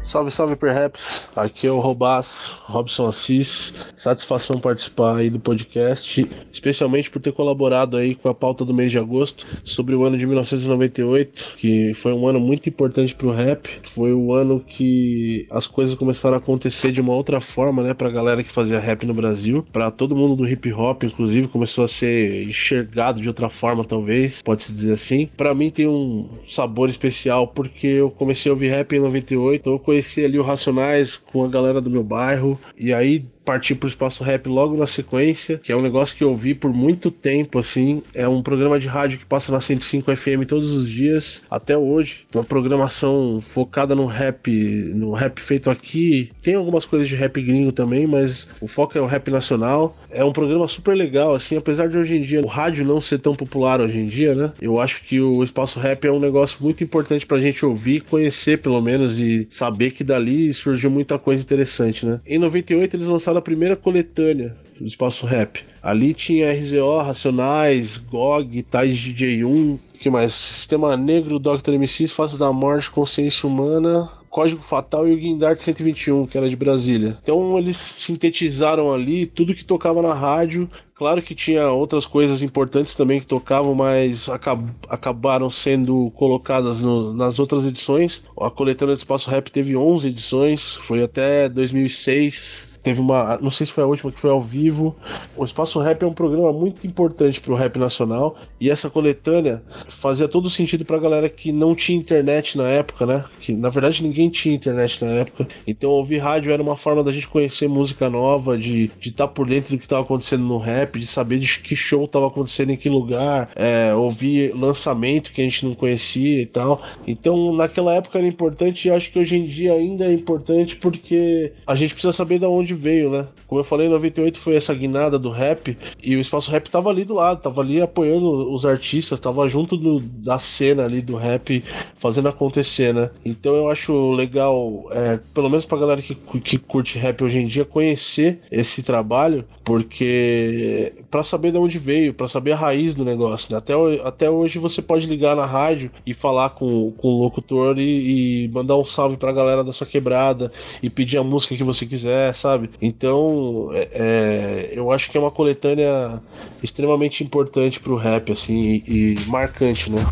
Salve, salve, Perhaps. Aqui é o Robas, Robson Assis. Satisfação participar aí do podcast, especialmente por ter colaborado aí com a pauta do mês de agosto sobre o ano de 1998, que foi um ano muito importante pro rap. Foi o ano que as coisas começaram a acontecer de uma outra forma, né, pra galera que fazia rap no Brasil, Pra todo mundo do hip hop, inclusive, começou a ser enxergado de outra forma, talvez, pode-se dizer assim. Pra mim tem um sabor especial porque eu comecei a ouvir rap em 98, então eu conheci ali o Racionais com a galera do meu bairro, e aí parti pro espaço rap logo na sequência, que é um negócio que eu ouvi por muito tempo, assim. É um programa de rádio que passa na 105 FM todos os dias, até hoje. Uma programação focada no rap, no rap feito aqui. Tem algumas coisas de rap gringo também, mas o foco é o rap nacional. É um programa super legal, assim, apesar de hoje em dia o rádio não ser tão popular hoje em dia, né? Eu acho que o espaço rap é um negócio muito importante pra gente ouvir, conhecer pelo menos e saber que dali surgiu muita coisa interessante, né? Em 98 eles lançaram a primeira coletânea do espaço rap. Ali tinha RZO, Racionais, GOG, Tais DJ1, que mais? Sistema Negro, Dr. MCs, Faces da Morte, Consciência Humana, Código Fatal e o Guindart 121, que era de Brasília. Então eles sintetizaram ali tudo que tocava na rádio. Claro que tinha outras coisas importantes também que tocavam, mas acab- acabaram sendo colocadas no- nas outras edições. A coletânea do Espaço Rap teve 11 edições, foi até 2006. Teve uma, não sei se foi a última que foi ao vivo. O Espaço Rap é um programa muito importante pro rap nacional e essa coletânea fazia todo sentido pra galera que não tinha internet na época, né? Que na verdade ninguém tinha internet na época. Então ouvir rádio era uma forma da gente conhecer música nova, de estar por dentro do que estava acontecendo no rap, de saber de que show estava acontecendo em que lugar, é, ouvir lançamento que a gente não conhecia e tal. Então naquela época era importante e acho que hoje em dia ainda é importante porque a gente precisa saber de onde veio, né? Como eu falei, em 98 foi essa guinada do rap e o espaço rap tava ali do lado, tava ali apoiando os artistas, tava junto do- da cena ali do rap fazendo acontecer, né? Então eu acho legal, é, pelo menos pra galera que, que curte rap hoje em dia, conhecer esse trabalho, porque pra saber de onde veio, pra saber a raiz do negócio, né? Até, até hoje você pode ligar na rádio e falar com, com o locutor e, e mandar um salve pra galera da sua quebrada e pedir a música que você quiser, sabe? Então, é, é, eu acho que é uma coletânea extremamente importante pro rap, assim, e, e marcante, né?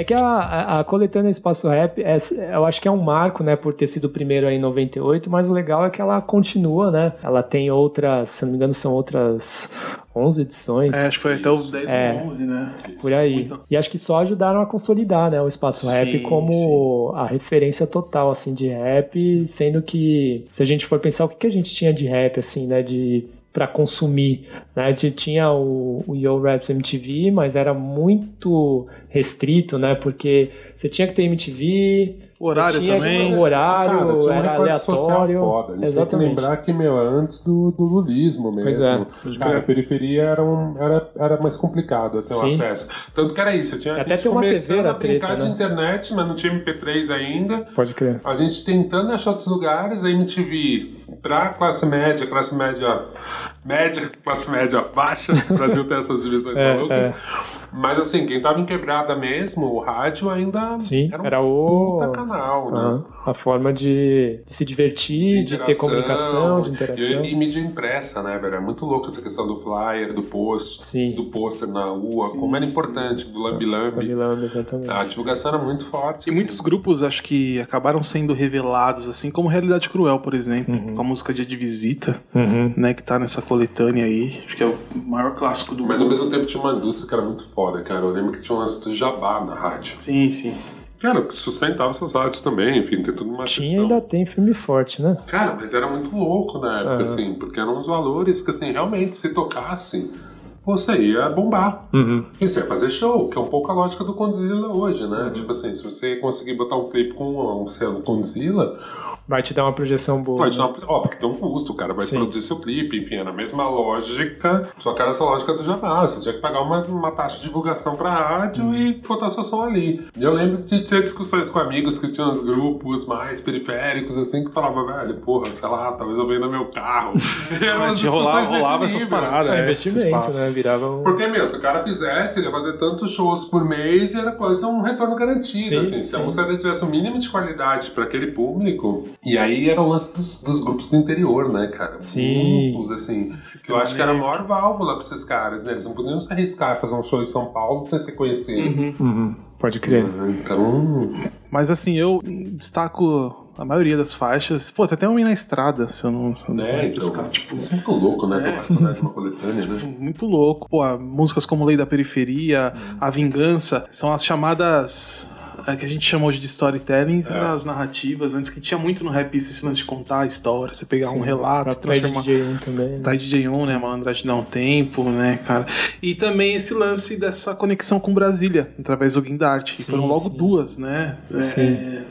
É que a, a, a coletânea Espaço Rap, é, eu acho que é um marco, né, por ter sido o primeiro aí em 98, mas o legal é que ela continua, né? Ela tem outras, se não me engano, são outras 11 edições. É, acho que foi até os 10 É. ou 11, né? Por aí. Muita- E acho que só ajudaram a consolidar, né, o espaço rap Sim, como a referência total, assim, de rap, sendo que, se a gente for pensar o que, que a gente tinha de rap, assim, né, de para consumir, né? A gente tinha o, o Yo Raps MTV, mas era muito restrito, né? Porque você tinha que ter MTV, O horário você tinha também. o horário, Cara, tinha um era aleatório. foda. A gente tem que lembrar que, meu, antes do, do lulismo mesmo. Pois é. Cara, a periferia era, um, era, era mais complicado assim, o acesso. Tanto que era isso. Eu tinha Até gente uma começando TV era a brincar de né? internet, mas não tinha MP3 ainda. Pode crer. A gente tentando achar outros lugares, a MTV pra classe média, classe média média, classe média baixa, o Brasil tem essas divisões É, malucas. Mas assim, quem tava em quebrada mesmo, o rádio ainda Sim, era um era o. canal, né? A forma de, de se divertir, de, ter interação, comunicação, de interação. E, e mídia impressa, né, velho? É muito louco essa questão do flyer, do post, do pôster na rua, como era importante, do lambi-lambi. Exatamente. A divulgação era muito forte. E muitos grupos acho que acabaram sendo revelados, assim, como Realidade Cruel, por exemplo, Uhum. com a música Dia de Visita, Uhum. né, que tá nessa coletânea aí. Acho que é o maior clássico do Mas ao mesmo tempo tinha uma indústria que era muito foda, cara. Eu lembro que tinha um lance do jabá na rádio. Sim, sim. Cara, sustentava essas rádios também, enfim, tem tudo uma Tinha e ainda tem filme forte, né? Cara, mas era muito louco na época, Ah. assim, porque eram uns valores que, assim, realmente, se tocasse, você ia bombar. Uhum. E você ia fazer show, que é um pouco a lógica do Condzilla hoje, né? Tipo assim, se você conseguir botar um clipe com um selo Condzilla, Vai te dar uma projeção boa. Pode né? dar uma, ó, porque tem um custo, o cara vai Sim. produzir seu clipe, enfim, é na mesma lógica, só que era essa lógica do jabá. Você tinha que pagar uma, uma taxa de divulgação pra rádio Hum. e botar seu som ali. E eu lembro de ter discussões com amigos que tinham uns grupos mais periféricos, assim, que falavam, velho, porra, sei lá, talvez eu venda meu carro. E eram Mas rolava- discussões nesse rolava essas paradas, assim. é, investimento, né? Virava um... Porque, meu, se o cara fizesse, ele ia fazer tantos shows por mês e era quase um retorno garantido. Sim, assim, se a sim. música tivesse o mínimo de qualidade para aquele público. E aí era o lance dos, dos grupos do interior, né, cara? Sim. Grupos, assim. que eu acho que era a maior válvula pra esses caras, né? Eles não podiam se arriscar a fazer um show em São Paulo sem ser conhecido. Uhum. Pode crer. Então. Mas assim, eu destaco a maioria das faixas. Pô, tem até uma na estrada, se eu não. Se eu não É, então, tipo, isso é muito louco, né? Pra personagem de uma coletânea, né? Muito louco. Pô, músicas como Lei da Periferia, A Vingança, são as chamadas. É, que a gente chama hoje de storytelling, É. eram as narrativas, antes que tinha muito no rap isso, esse lance de contar a história, você pegar um relato, transformar. DJ1 também. né? Tá DJ1, né? Malandragem dá um tempo, né, cara? E também esse lance dessa conexão com Brasília, através do Guindarte. E Sim, foram logo sim. duas, né? Sim. É,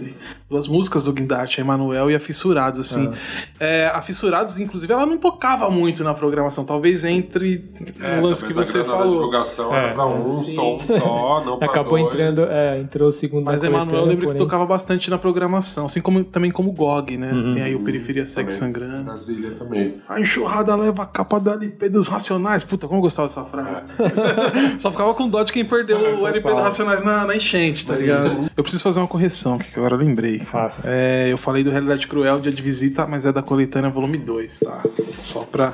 duas músicas do Guindarte, a Emanuel e a Fissurados, assim. É, a Fissurados, inclusive, ela não tocava muito na programação, talvez entre É, o lance que a você falou. divulgação era pra um Sim. som só, não pra Acabou dois. entrando, é, entrou o segundo Mas na Emanuel eu lembro que porém- tocava bastante na programação, assim como também como GOG, né? Uhum. Tem aí o Periferia Segue Também. Sangrando. Brasília também. A enxurrada leva a capa da LP dos Racionais. Puta, como eu gostava dessa frase. Só ficava com dó de quem perdeu o LP dos Racionais na, na enchente, tá Mas ligado? isso é Eu preciso fazer uma correção, que agora eu lembrei. É, eu falei do Realidade Cruel, dia de visita, mas é da coletânea volume 2, tá? Só pra.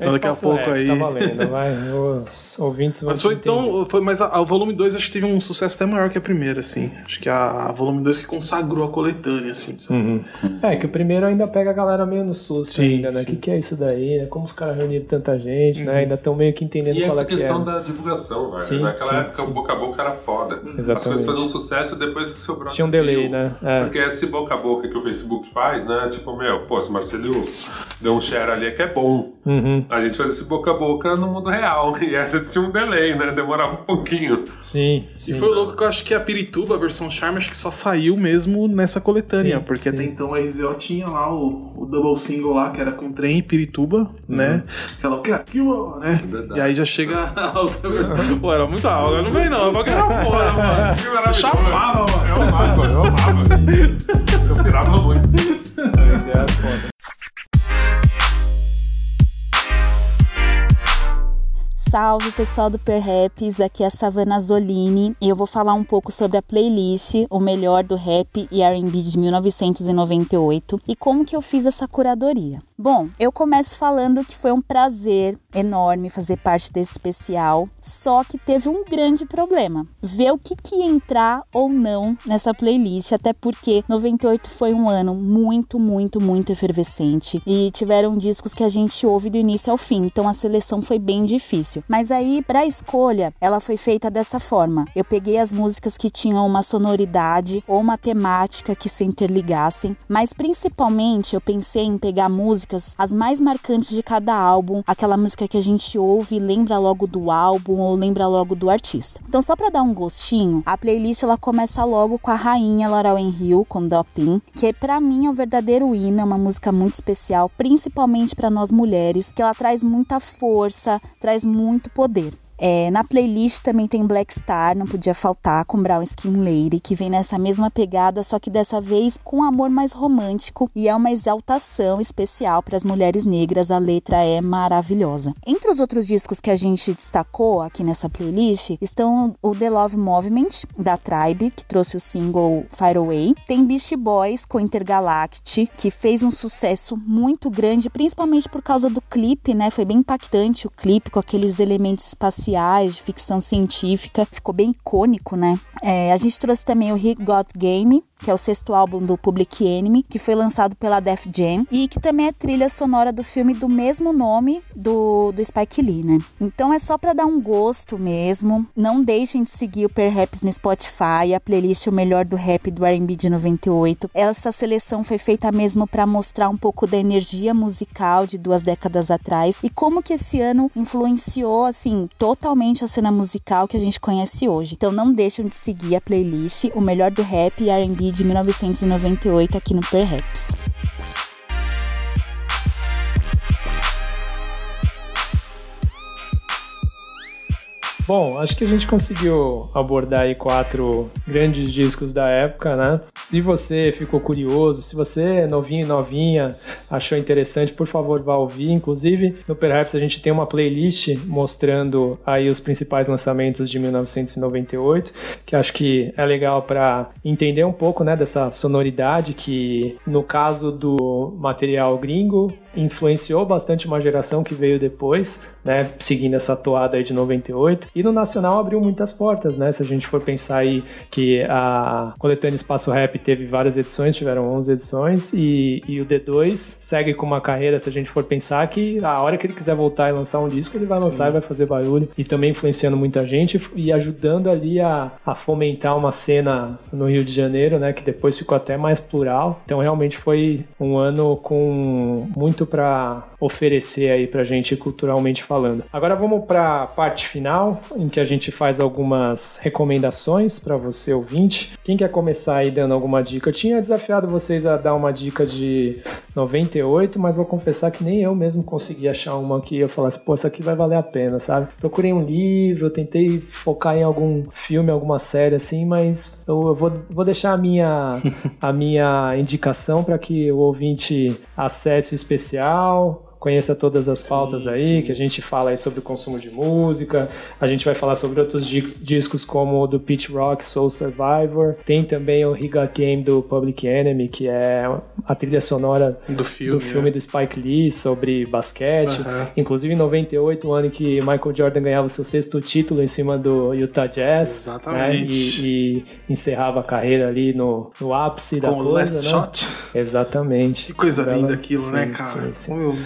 É Só daqui a pouco rap, aí. Tá valendo, vai. Os ouvintes vão Mas foi te entender. tão. Foi, mas a, a volume 2 acho que teve um sucesso até maior que a primeira, assim. Acho que a, a volume 2 que consagrou a coletânea, assim. Uhum. É, que o primeiro ainda pega a galera meio no susto Sim, ainda, né? O que, que é isso daí, né? Como os caras reuniram tanta gente, né? Uhum. Ainda estão meio que entendendo E qual essa é que questão é. da divulgação, velho. Sim, Naquela sim, época o boca a boca era foda. As Exatamente. coisas faziam sucesso depois que seu brother Tinha um delay, viu. né? É. Porque esse boca a boca que o Facebook faz, né? Tipo, meu, pô, se o Marcelo deu um share ali é que é bom. Uhum. A gente faz esse boca a boca no mundo real. E essa tinha um delay, né? Demorava um pouquinho. Sim, E foi louco que eu acho que a Pirituba, a versão Charme, acho que só saiu mesmo nessa coletânea, Sim, porque sim. até então a RZO tinha lá o, o double single lá, que era com trem e Pirituba, né? Aquela, o que é aquilo, né? E aí já chega a outra versão. Pô, era muito alto, não vem não, eu era fora, mano. Que maravilhoso. Chamava, mano. Eu amava, eu amava. Eu pirava muito. Mas é foda. Salve pessoal do Perraps, aqui é a Savana Zolini e eu vou falar um pouco sobre a playlist O Melhor do Rap e R&B de 1998 e como que eu fiz essa curadoria. Bom, eu começo falando que foi um prazer enorme fazer parte desse especial, só que teve um grande problema, ver o que, que ia entrar ou não nessa playlist, até porque 98 foi um ano muito, muito, muito efervescente e tiveram discos que a gente ouve do início ao fim, então a seleção foi bem difícil. Mas aí, para escolha, ela foi feita dessa forma. Eu peguei as músicas que tinham uma sonoridade ou uma temática que se interligassem, mas principalmente eu pensei em pegar músicas as mais marcantes de cada álbum, aquela música que a gente ouve e lembra logo do álbum ou lembra logo do artista. Então, só para dar um gostinho, a playlist ela começa logo com a rainha Laurel Hill com Dopin, que para mim é o verdadeiro hino, é uma música muito especial, principalmente para nós mulheres, que ela traz muita força, traz muito poder. É, na playlist também tem Black Star, não podia faltar, com Brown Skin Lady, que vem nessa mesma pegada, só que dessa vez com um amor mais romântico e é uma exaltação especial para as mulheres negras. A letra é maravilhosa. Entre os outros discos que a gente destacou aqui nessa playlist estão o The Love Movement, da Tribe, que trouxe o single Fire Away. Tem Beast Boys com Intergalact, que fez um sucesso muito grande, principalmente por causa do clipe, né? Foi bem impactante o clipe com aqueles elementos espaciais de ficção científica. Ficou bem icônico, né? É, a gente trouxe também o Hit Got Game, que é o sexto álbum do Public Enemy, que foi lançado pela Def Jam e que também é trilha sonora do filme do mesmo nome do, do Spike Lee, né? Então é só para dar um gosto mesmo. Não deixem de seguir o Perhaps no Spotify, a playlist O Melhor do Rap do R&B de 98. Essa seleção foi feita mesmo para mostrar um pouco da energia musical de duas décadas atrás e como que esse ano influenciou, assim, totalmente a cena musical que a gente conhece hoje. Então não deixem de seguir a playlist O Melhor do Rap e R&B de 1998 aqui no Perhaps. Bom, acho que a gente conseguiu abordar aí quatro grandes discos da época, né? Se você ficou curioso, se você é novinho e novinha, achou interessante, por favor, vá ouvir. Inclusive, no Perhaps a gente tem uma playlist mostrando aí os principais lançamentos de 1998, que acho que é legal para entender um pouco, né, dessa sonoridade que, no caso do material gringo, influenciou bastante uma geração que veio depois, né, seguindo essa toada aí de 98. E no nacional abriu muitas portas, né? Se a gente for pensar aí que a coletânea Espaço Rap teve várias edições, tiveram 11 edições, e, e o D2 segue com uma carreira, se a gente for pensar que a hora que ele quiser voltar e lançar um disco, ele vai lançar Sim. e vai fazer barulho, e também influenciando muita gente e ajudando ali a, a fomentar uma cena no Rio de Janeiro, né? Que depois ficou até mais plural. Então realmente foi um ano com muito para oferecer aí pra gente culturalmente falando. Agora vamos para a parte final, em que a gente faz algumas recomendações para você ouvinte. Quem quer começar aí dando alguma dica? Eu tinha desafiado vocês a dar uma dica de 98, mas vou confessar que nem eu mesmo consegui achar uma que eu falasse, pô, essa aqui vai valer a pena, sabe? Procurei um livro, tentei focar em algum filme, alguma série assim, mas eu, eu vou, vou deixar a minha, a minha indicação para que o ouvinte acesse o especial, conheça todas as pautas sim, aí, sim. que a gente fala aí sobre o consumo de música, a gente vai falar sobre outros di discos como o do Pitch Rock, Soul Survivor, tem também o Riga Game do Public Enemy, que é a trilha sonora do filme, do, filme é. do Spike Lee sobre basquete, inclusive em 98, o ano em que Michael Jordan ganhava o seu sexto título em cima do Utah Jazz, Exatamente. Né? E, e, encerrava a carreira ali no, no ápice da Com coisa, Last né? Shot. Exatamente. Que coisa Ela- linda aquilo, sim, né, cara? sim, sim. Como eu,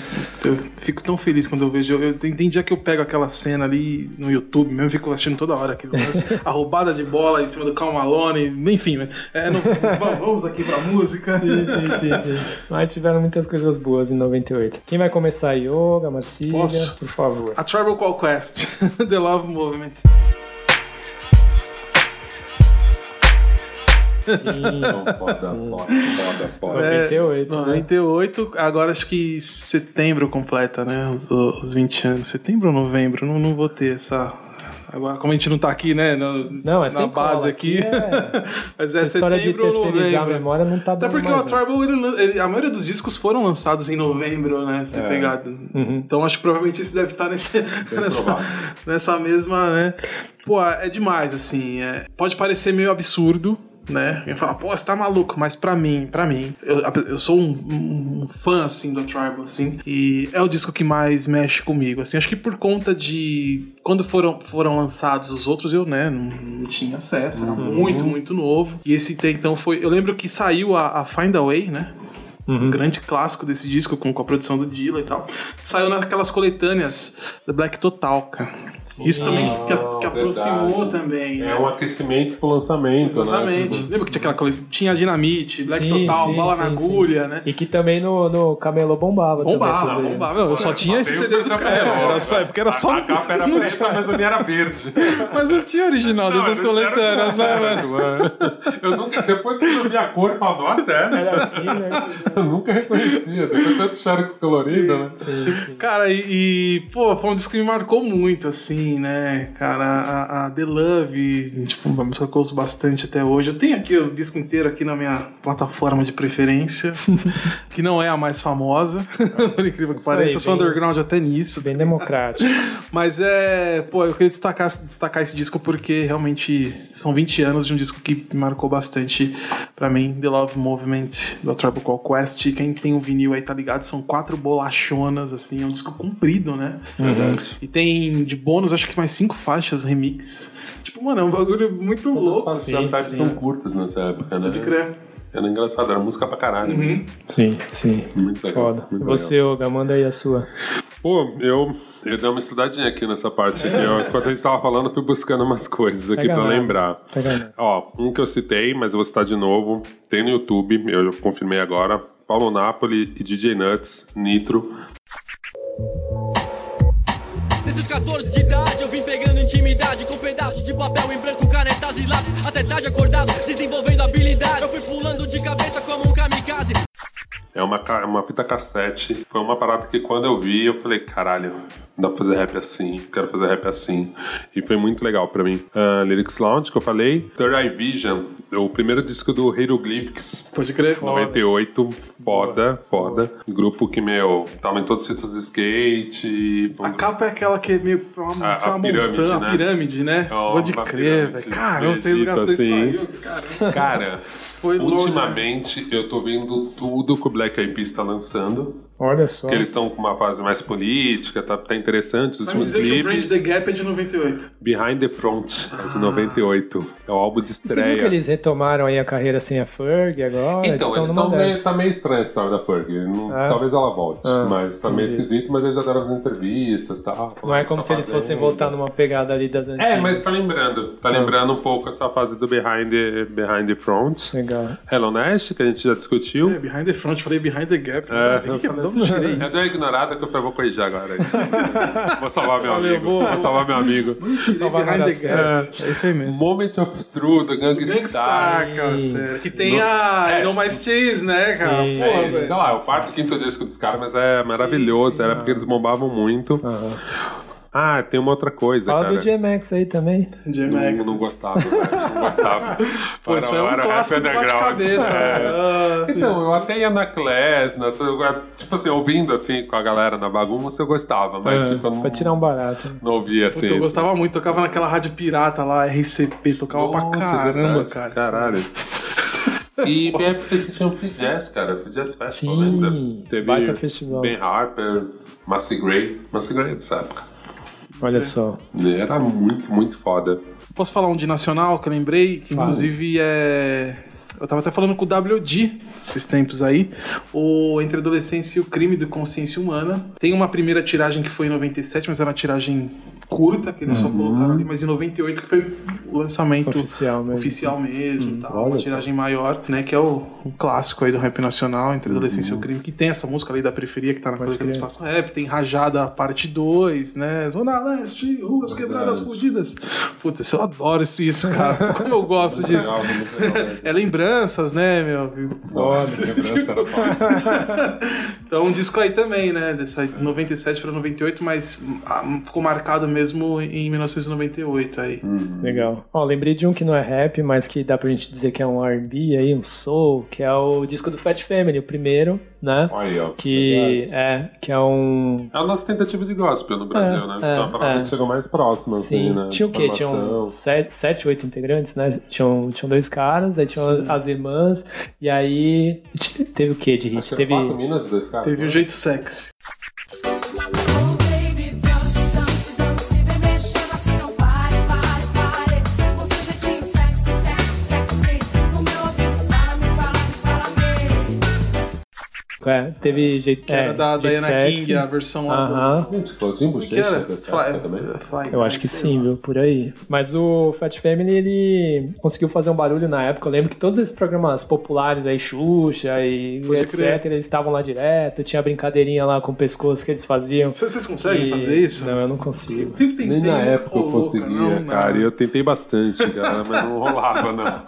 eu fico tão feliz quando eu vejo. Eu, tem, tem dia que eu pego aquela cena ali no YouTube, mesmo fico assistindo toda hora lance, a roubada de bola em cima do Cal Malone, enfim, é, não- vamos aqui pra música. Sim, sim, sim, sim. Mas tiveram muitas coisas boas em 98. Quem vai começar? Yoga, Marcília, Posso? por favor. A Tribal Call Quest, The Love Movement. Sim, foda, sim. foda, foda, foda. É, 98, né? 98, agora acho que setembro completa, né? Os, os 20 anos. Setembro ou novembro? Não, não vou ter essa. Agora, como a gente não tá aqui, né? no- Não, é na sem base cola, aqui. aqui é- Mas é Essa história de setembro ou terceirizar a novembro. memória não tá Até porque mais, o não. Tribal, ele- ele- a maioria dos discos foram lançados em novembro, né? Você É. pegado. Uhum. Então acho que provavelmente isso deve estar nesse, nessa, nessa mesma, né? Pô, é demais, assim. é- pode parecer meio absurdo. Né? Quem fala, pô, você tá maluco, mas pra mim, pra mim, eu, eu sou um, um- fã, assim, do Tribal, assim, e é o disco que mais mexe comigo, assim, acho que por conta de, quando foram, foram lançados os outros, eu, né, não, não tinha acesso, era Uhum. muito, muito novo, e esse então foi, eu lembro que saiu a, a Find a Way, né, Uhum. um grande clássico desse disco com, com a produção do Dilla e tal. Saiu naquelas coletâneas da Black Total, cara. Isso também que, que, que aproximou verdade. também. É né? um aquecimento pro lançamento, Exatamente. né? Tipo, Lembra que tinha aquela? Tinha Dinamite, Black Sim, Total, sim, Bala sim, na agulha, sim. né? E que também no, no Camelô bombava. também Bombava, aí. bombava. Eu só tinha esses CDs do cara. Era só, é porque era só. A capa era preta, tinha- mas a minha era verde. Mas não tinha original dessas coletâneas, né, velho? Eu nunca, depois que eu vi a cor, eu falo, nossa, é? Era assim, né? Eu nunca reconhecia, depois tanto Xerox colorido, né? Sim, sim. Cara, e, e, pô, foi um disco que me marcou muito, assim. Assim, né, cara? A, a The Love, tipo, uma música que eu ouço bastante até hoje. Eu tenho aqui o disco inteiro aqui na minha plataforma de preferência, que não é a mais famosa, por incrível que Isso aí, pareça. Eu sou bem- underground até nisso. Bem democrático. Mas é, pô, eu queria destacar, destacar esse disco porque realmente são 20 anos de um disco que marcou bastante pra mim, The Love Movement, da Tribal Call Quest. Quem tem o vinil aí tá ligado, são quatro bolachonas, assim, é um disco comprido, né? Verdade. E tem de bônus, acho que mais cinco faixas remix. Tipo, mano, é um bagulho muito As louco. faixas assim. Tribe são curtas nessa época, né? Pode crer. Era engraçado, era música pra caralho Uhum. mesmo. Sim, sim. Muito legal. Foda. muito Você, Olga, manda aí a sua. Pô, eu, eu dei uma estudadinha aqui nessa parte. Aqui. Eu, enquanto a gente tava falando, eu fui buscando umas coisas aqui Pega pra nada. lembrar. Pega. Ó, um que eu citei, mas eu vou citar de novo. Tem no YouTube, eu confirmei agora. Paulo Napoli e DJ Nuts, Nitro. Desde os 14 de idade eu vim pegando intimidade Com pedaços de papel em branco, canetas e lápis Até tarde acordado, desenvolvendo habilidade Eu fui pulando de cabeça como um kamikaze É uma, uma fita cassete. Foi uma parada que quando eu vi, eu falei, caralho, dá pra fazer rap assim, quero fazer rap assim. E foi muito legal pra mim. Ah, Lyrics Lounge, que eu falei. Third Eye Vision, o primeiro disco do Hieroglyphics. Pode crer. 98, foda, foda. Grupo que, meu, tava em todos os fitas de skate. A capa é aquela que é meio uma, A- a uma pirâmide, montanha, né? uma pirâmide, né? É uma Pode crer, velho. Você do Egito, resgatou isso assim. aí. Caramba. Cara, Foi longe, né? ultimamente eu tô vendo tudo que o Black Eyed Peas tá lançando. Olha só. Que eles estão com uma fase mais política, tá, tá interessante os Vai últimos dizer que o clipes. the Gap é de 98. Behind the Front, é de 98. É o álbum de Você viu que estreia. eles retomaram aí a carreira sem a Ferg agora? Então, eles numa estão meio, tá meio estranha a história da Ferg. Não- É? Talvez ela volte, Ah, mas tá meio entendi. esquisito, mas eles já deram entrevistas e tal. Não é como se eles fossem voltar numa pegada ali das antigas. É, mas tá lembrando. Tá Ah. lembrando um pouco essa fase do Behind the, behind the Front. Legal. Hello Nest, que a gente já discutiu. É, Behind the Front, falei Behind the Gap. É, né? eu falei- eu tirei Eu isso? dei uma ignorada que eu vou corrigir agora. vou salvar meu Valeu, amigo. boa. Vou salvar meu amigo. Salvar Behind the Gap. É isso aí mesmo. Moment of Truth, do cara, sério. Que tem No- a É, You Know My Cheese, né, cara? Sim, Pô, é, velho. sei lá, é o quarto, quinto disco dos caras, mas é maravilhoso. Era porque eles bombavam muito. Ah, tem uma outra coisa, Fala cara. do J-Max aí também. Não, não gostava, velho. Não gostava. Pô, isso é um era clássico underground. É. Ah, sim. então, eu até ia na class, na, tipo assim, ouvindo assim com a galera na bagunça, eu gostava, mas É, tipo, eu não, Pra tirar um barato. não ouvia assim. Puta, eu gostava muito, tocava naquela rádio pirata lá, RCP, tocava pra Nossa, caramba, verdade, cara. Caralho. E tem época que tinha o Free Jazz, cara. Free Jazz Festival, lembra? Teve baita festival. Ben Harper, Massey Gray. Massey Gray é dessa época. Olha só. Era muito, muito foda. Posso falar um de nacional que eu lembrei? Que Fala. inclusive é. Eu tava até falando com o WD esses tempos aí. O Entre a Adolescência e o Crime de Consciência Humana. Tem uma primeira tiragem que foi em 97, mas era uma tiragem curta, que eles só Uhum. colocaram ali, mas em 98 que foi o lançamento Oficial mesmo. oficial mesmo, tal, olha uma só. tiragem maior, né, que é o, um clássico aí do rap nacional, Entre Adolescência e Uhum. o Crime, que tem essa música ali da periferia que tá na coleção do Espaço Rap, tem Rajada parte 2, né, Zona Leste, Ruas Quebradas Fugidas. Putz, eu adoro esse, isso, cara, como eu gosto disso. Legal, legal. É lembranças, né, meu? Nossa, lembrança era então, um disco aí também, né? Dessa 97 para 98, mas ah, ficou marcado mesmo em 1998 aí. Legal. Ó, lembrei de um que não é rap, mas que dá pra gente dizer que é um R&B aí, um soul, que é o disco do Fat Family, o primeiro, né? Olha aí, ó. Que Verdade. é, que é um... É a nossa tentativa de gospel no Brasil, É, né? é, Então, é. que chegou mais próxima, Sim, assim, né? tinha o quê? Tinha um sete, sete, oito integrantes, né? Tinham, tinham dois caras, aí tinham Sim. as irmãs, e aí teve o quê de hit? Acho que Teve... quatro minas e dois caras. Teve né? o jeito sexy. É, teve jeito Que era da Diana sexy. King, a versão lá do- Aham. Gente, Claudinho que Bochecha dessa Fly- época também? Fly- Eu acho que sim, viu? Por aí. Mas o Fat Family, ele conseguiu fazer um barulho na época. Eu lembro que todos esses programas populares aí, Xuxa e Pode etc., crer. eles estavam lá direto. Tinha brincadeirinha lá com o pescoço que eles faziam. Vocês conseguem E- fazer isso? Não, eu não consigo. Sempre tentei, Nem na né? época eu conseguia, não, cara. E eu tentei bastante, cara, mas não rolava, não.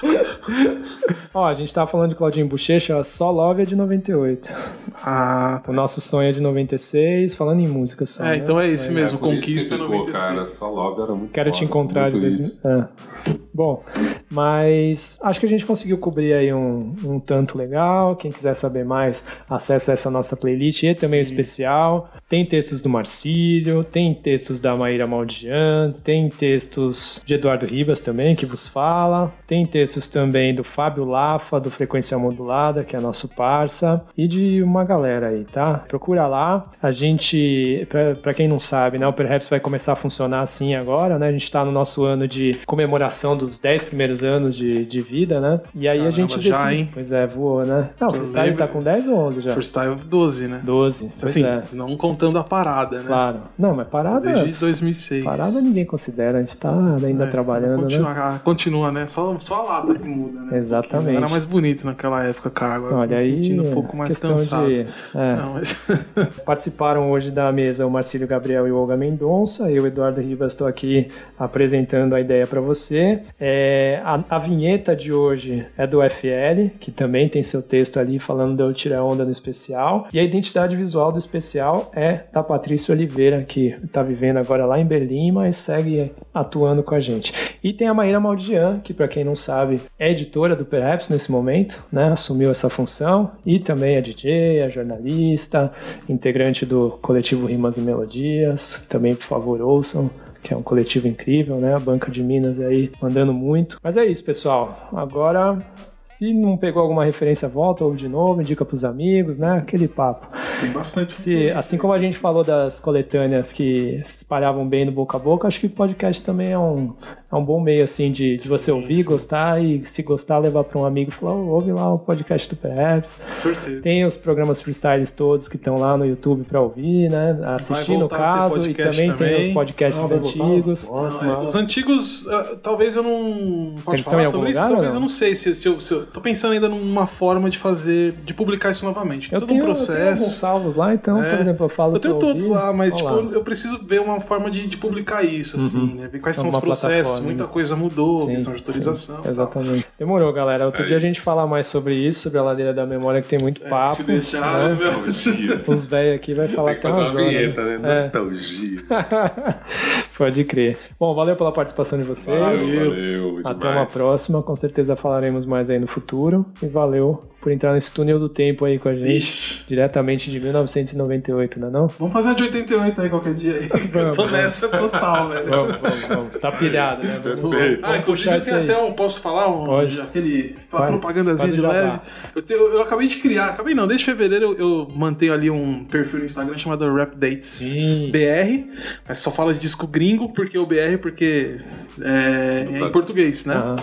Ó, a gente tava falando de Claudinho Bochecha, só Love é de 98. 98. Ah, O nosso sonho é de 96, falando em música só. É, né? então é esse Mas- mesmo, isso que Conquista ficou, 96. cara. Só Love era muito Quero te encontrar de muito 2000. isso. É. Bom, mas acho que a gente conseguiu cobrir aí um, um tanto legal. Quem quiser saber mais, acessa essa nossa playlist e também o especial. Tem textos do Marcílio, tem textos da Maíra Maldian, tem textos de Eduardo Ribas também, que vos fala. Tem textos também do Fábio Lafa, do Frequência Modulada, que é nosso parça, e de uma galera aí, tá? Procura lá. A gente, pra, pra quem não sabe, né, o Perhaps vai começar a funcionar assim agora, né? A gente tá no nosso ano de comemoração dos 10 primeiros anos de, de vida, né? E aí a Caramba, gente já, decide- hein? Pois é, voou, né? Não, o freestyle lembro- tá com 10 ou 11 já? Freestyle 12, né? 12, pois Assim, é. não contando a parada, né? Claro. Não, mas parada. Desde 2006. Parada ninguém considera, a gente tá ainda É, trabalhando, continua, né? continua, né? Só, só a lata que muda, né? Exatamente. Era mais bonito naquela época, cara. Agora Olha aí, sentindo um pouco mais questão cansado. de. é. Não, mas... Participaram hoje da mesa o Marcílio Gabriel e o Olga Mendonça. Eu, Eduardo Ribas, estou aqui apresentando a ideia para você. É, a, a vinheta de hoje é do FL, que também tem seu texto ali falando do Tira Onda no especial. E a identidade visual do especial é da Patrícia Oliveira, que está vivendo agora lá em Berlim, mas segue atuando com a gente. E tem a Maíra Maldian, que para quem não sabe é editora do Perhaps nesse momento, né? Assumiu essa função e também é DJ, é jornalista, integrante do coletivo Rimas e Melodias. Também, por favor, ouçam. Que é um coletivo incrível, né? A Banca de Minas aí mandando muito. Mas é isso, pessoal. Agora, se não pegou alguma referência, volta, ouve de novo, indica pros amigos, né? Aquele papo. Tem bastante. Se, assim como a gente falou das coletâneas que se espalhavam bem no boca a boca, acho que o podcast também é um, é um bom meio assim de, de você ouvir, gostar e se gostar, levar para um amigo e falar, "Oh, ouve lá o podcast do Perhaps. Certeza. Tem os programas freestyles todos que estão lá no YouTube para ouvir, né? Assistir no caso, e podcast também, tem também. os podcasts Ah, vai voltar? antigos. Não, é, Os antigos, ah, talvez eu não. Pode Eles falar sobre isso? lugar ou Talvez não? eu não sei se, se eu, se eu. Tô pensando ainda numa forma de fazer. de publicar isso novamente. Eu Todo tenho, um eu tenho alguns processo. salvos lá, então, É. por exemplo, eu falo Eu tenho todos ouvir. lá, mas tipo, eu preciso ver uma forma de, de publicar isso, assim, Uhum. né? Ver quais são os processos. Muita né? coisa mudou, Sim, questão de autorização. sim, exatamente. Demorou, galera. Outro É dia a gente fala mais sobre isso, sobre a ladeira da memória, que tem muito papo. se deixar, né? Nostalgia. Os velhos aqui vai falar Tem que até fazer umas uma horas, vinheta, né? É. Nostalgia. Pode crer. Bom, valeu pela participação de vocês. Valeu, valeu Até demais. uma próxima. Com certeza falaremos mais aí no futuro. E valeu por entrar nesse túnel do tempo aí com a gente. Diretamente de 1998, não é não? Vamos fazer de 88 aí qualquer dia aí. eu tô nessa total, velho. Vamos, vamos, vamos. Tá pilhado, né? Ah, inclusive aí. até um. Posso falar? Um, Pode. Aquele. Uma Vai. propagandazinha o de leve. Eu, tenho- eu acabei de criar. Acabei não, desde fevereiro eu, eu mantenho ali um perfil no Instagram chamado Rap Dates BR. Mas só fala de disco gringo, porque o BR, porque é, é em português, né?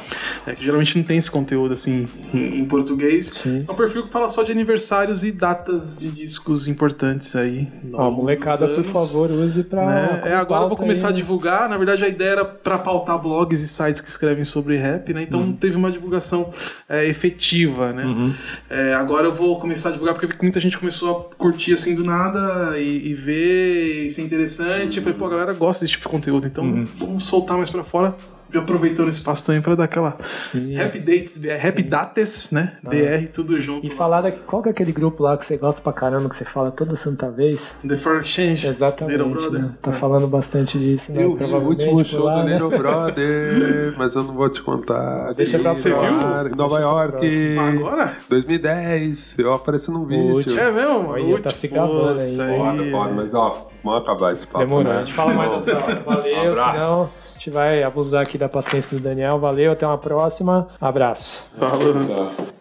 É que geralmente não tem esse conteúdo assim em, em português. É um perfil que fala só de aniversários e datas de discos importantes aí. Ó, molecada, por favor, use pra. Né? É, agora eu vou começar aí, a divulgar. Na verdade, a ideia era pra pautar blogs e sites que escrevem sobre rap, né? Então Uhum. não teve uma divulgação é, efetiva, né? É, agora eu vou começar a divulgar porque muita gente começou a curtir assim do nada e, e ver e ser interessante. Eu falei, pô, a galera gosta desse tipo de conteúdo, então Uhum. vamos soltar mais pra fora. E aproveitando esse espaço também pra dar aquela Rap Dates, BR, Rap Dates, né? Ah. BR, tudo junto. E falar daqui, qual que é aquele grupo lá que você gosta pra caramba, que você fala toda santa vez? The For Exchange. Exatamente. Little Brother. né? Tá falando bastante disso, né? Eu vi o último show lá, do né? Little Brother, mas eu não vou te contar. Deixa pra Sim, próxima. Em Nova York. Agora? 2010. Eu apareci num vídeo. último. É mesmo? Olha, tá se gabando aí. Foda, foda, mas ó, vamos acabar esse papo. Demorou. né? A gente fala mais outra hora. Valeu, Um senão a gente vai abusar aqui da paciência do Daniel. Valeu, até uma próxima. Abraço. Falou. Tchau.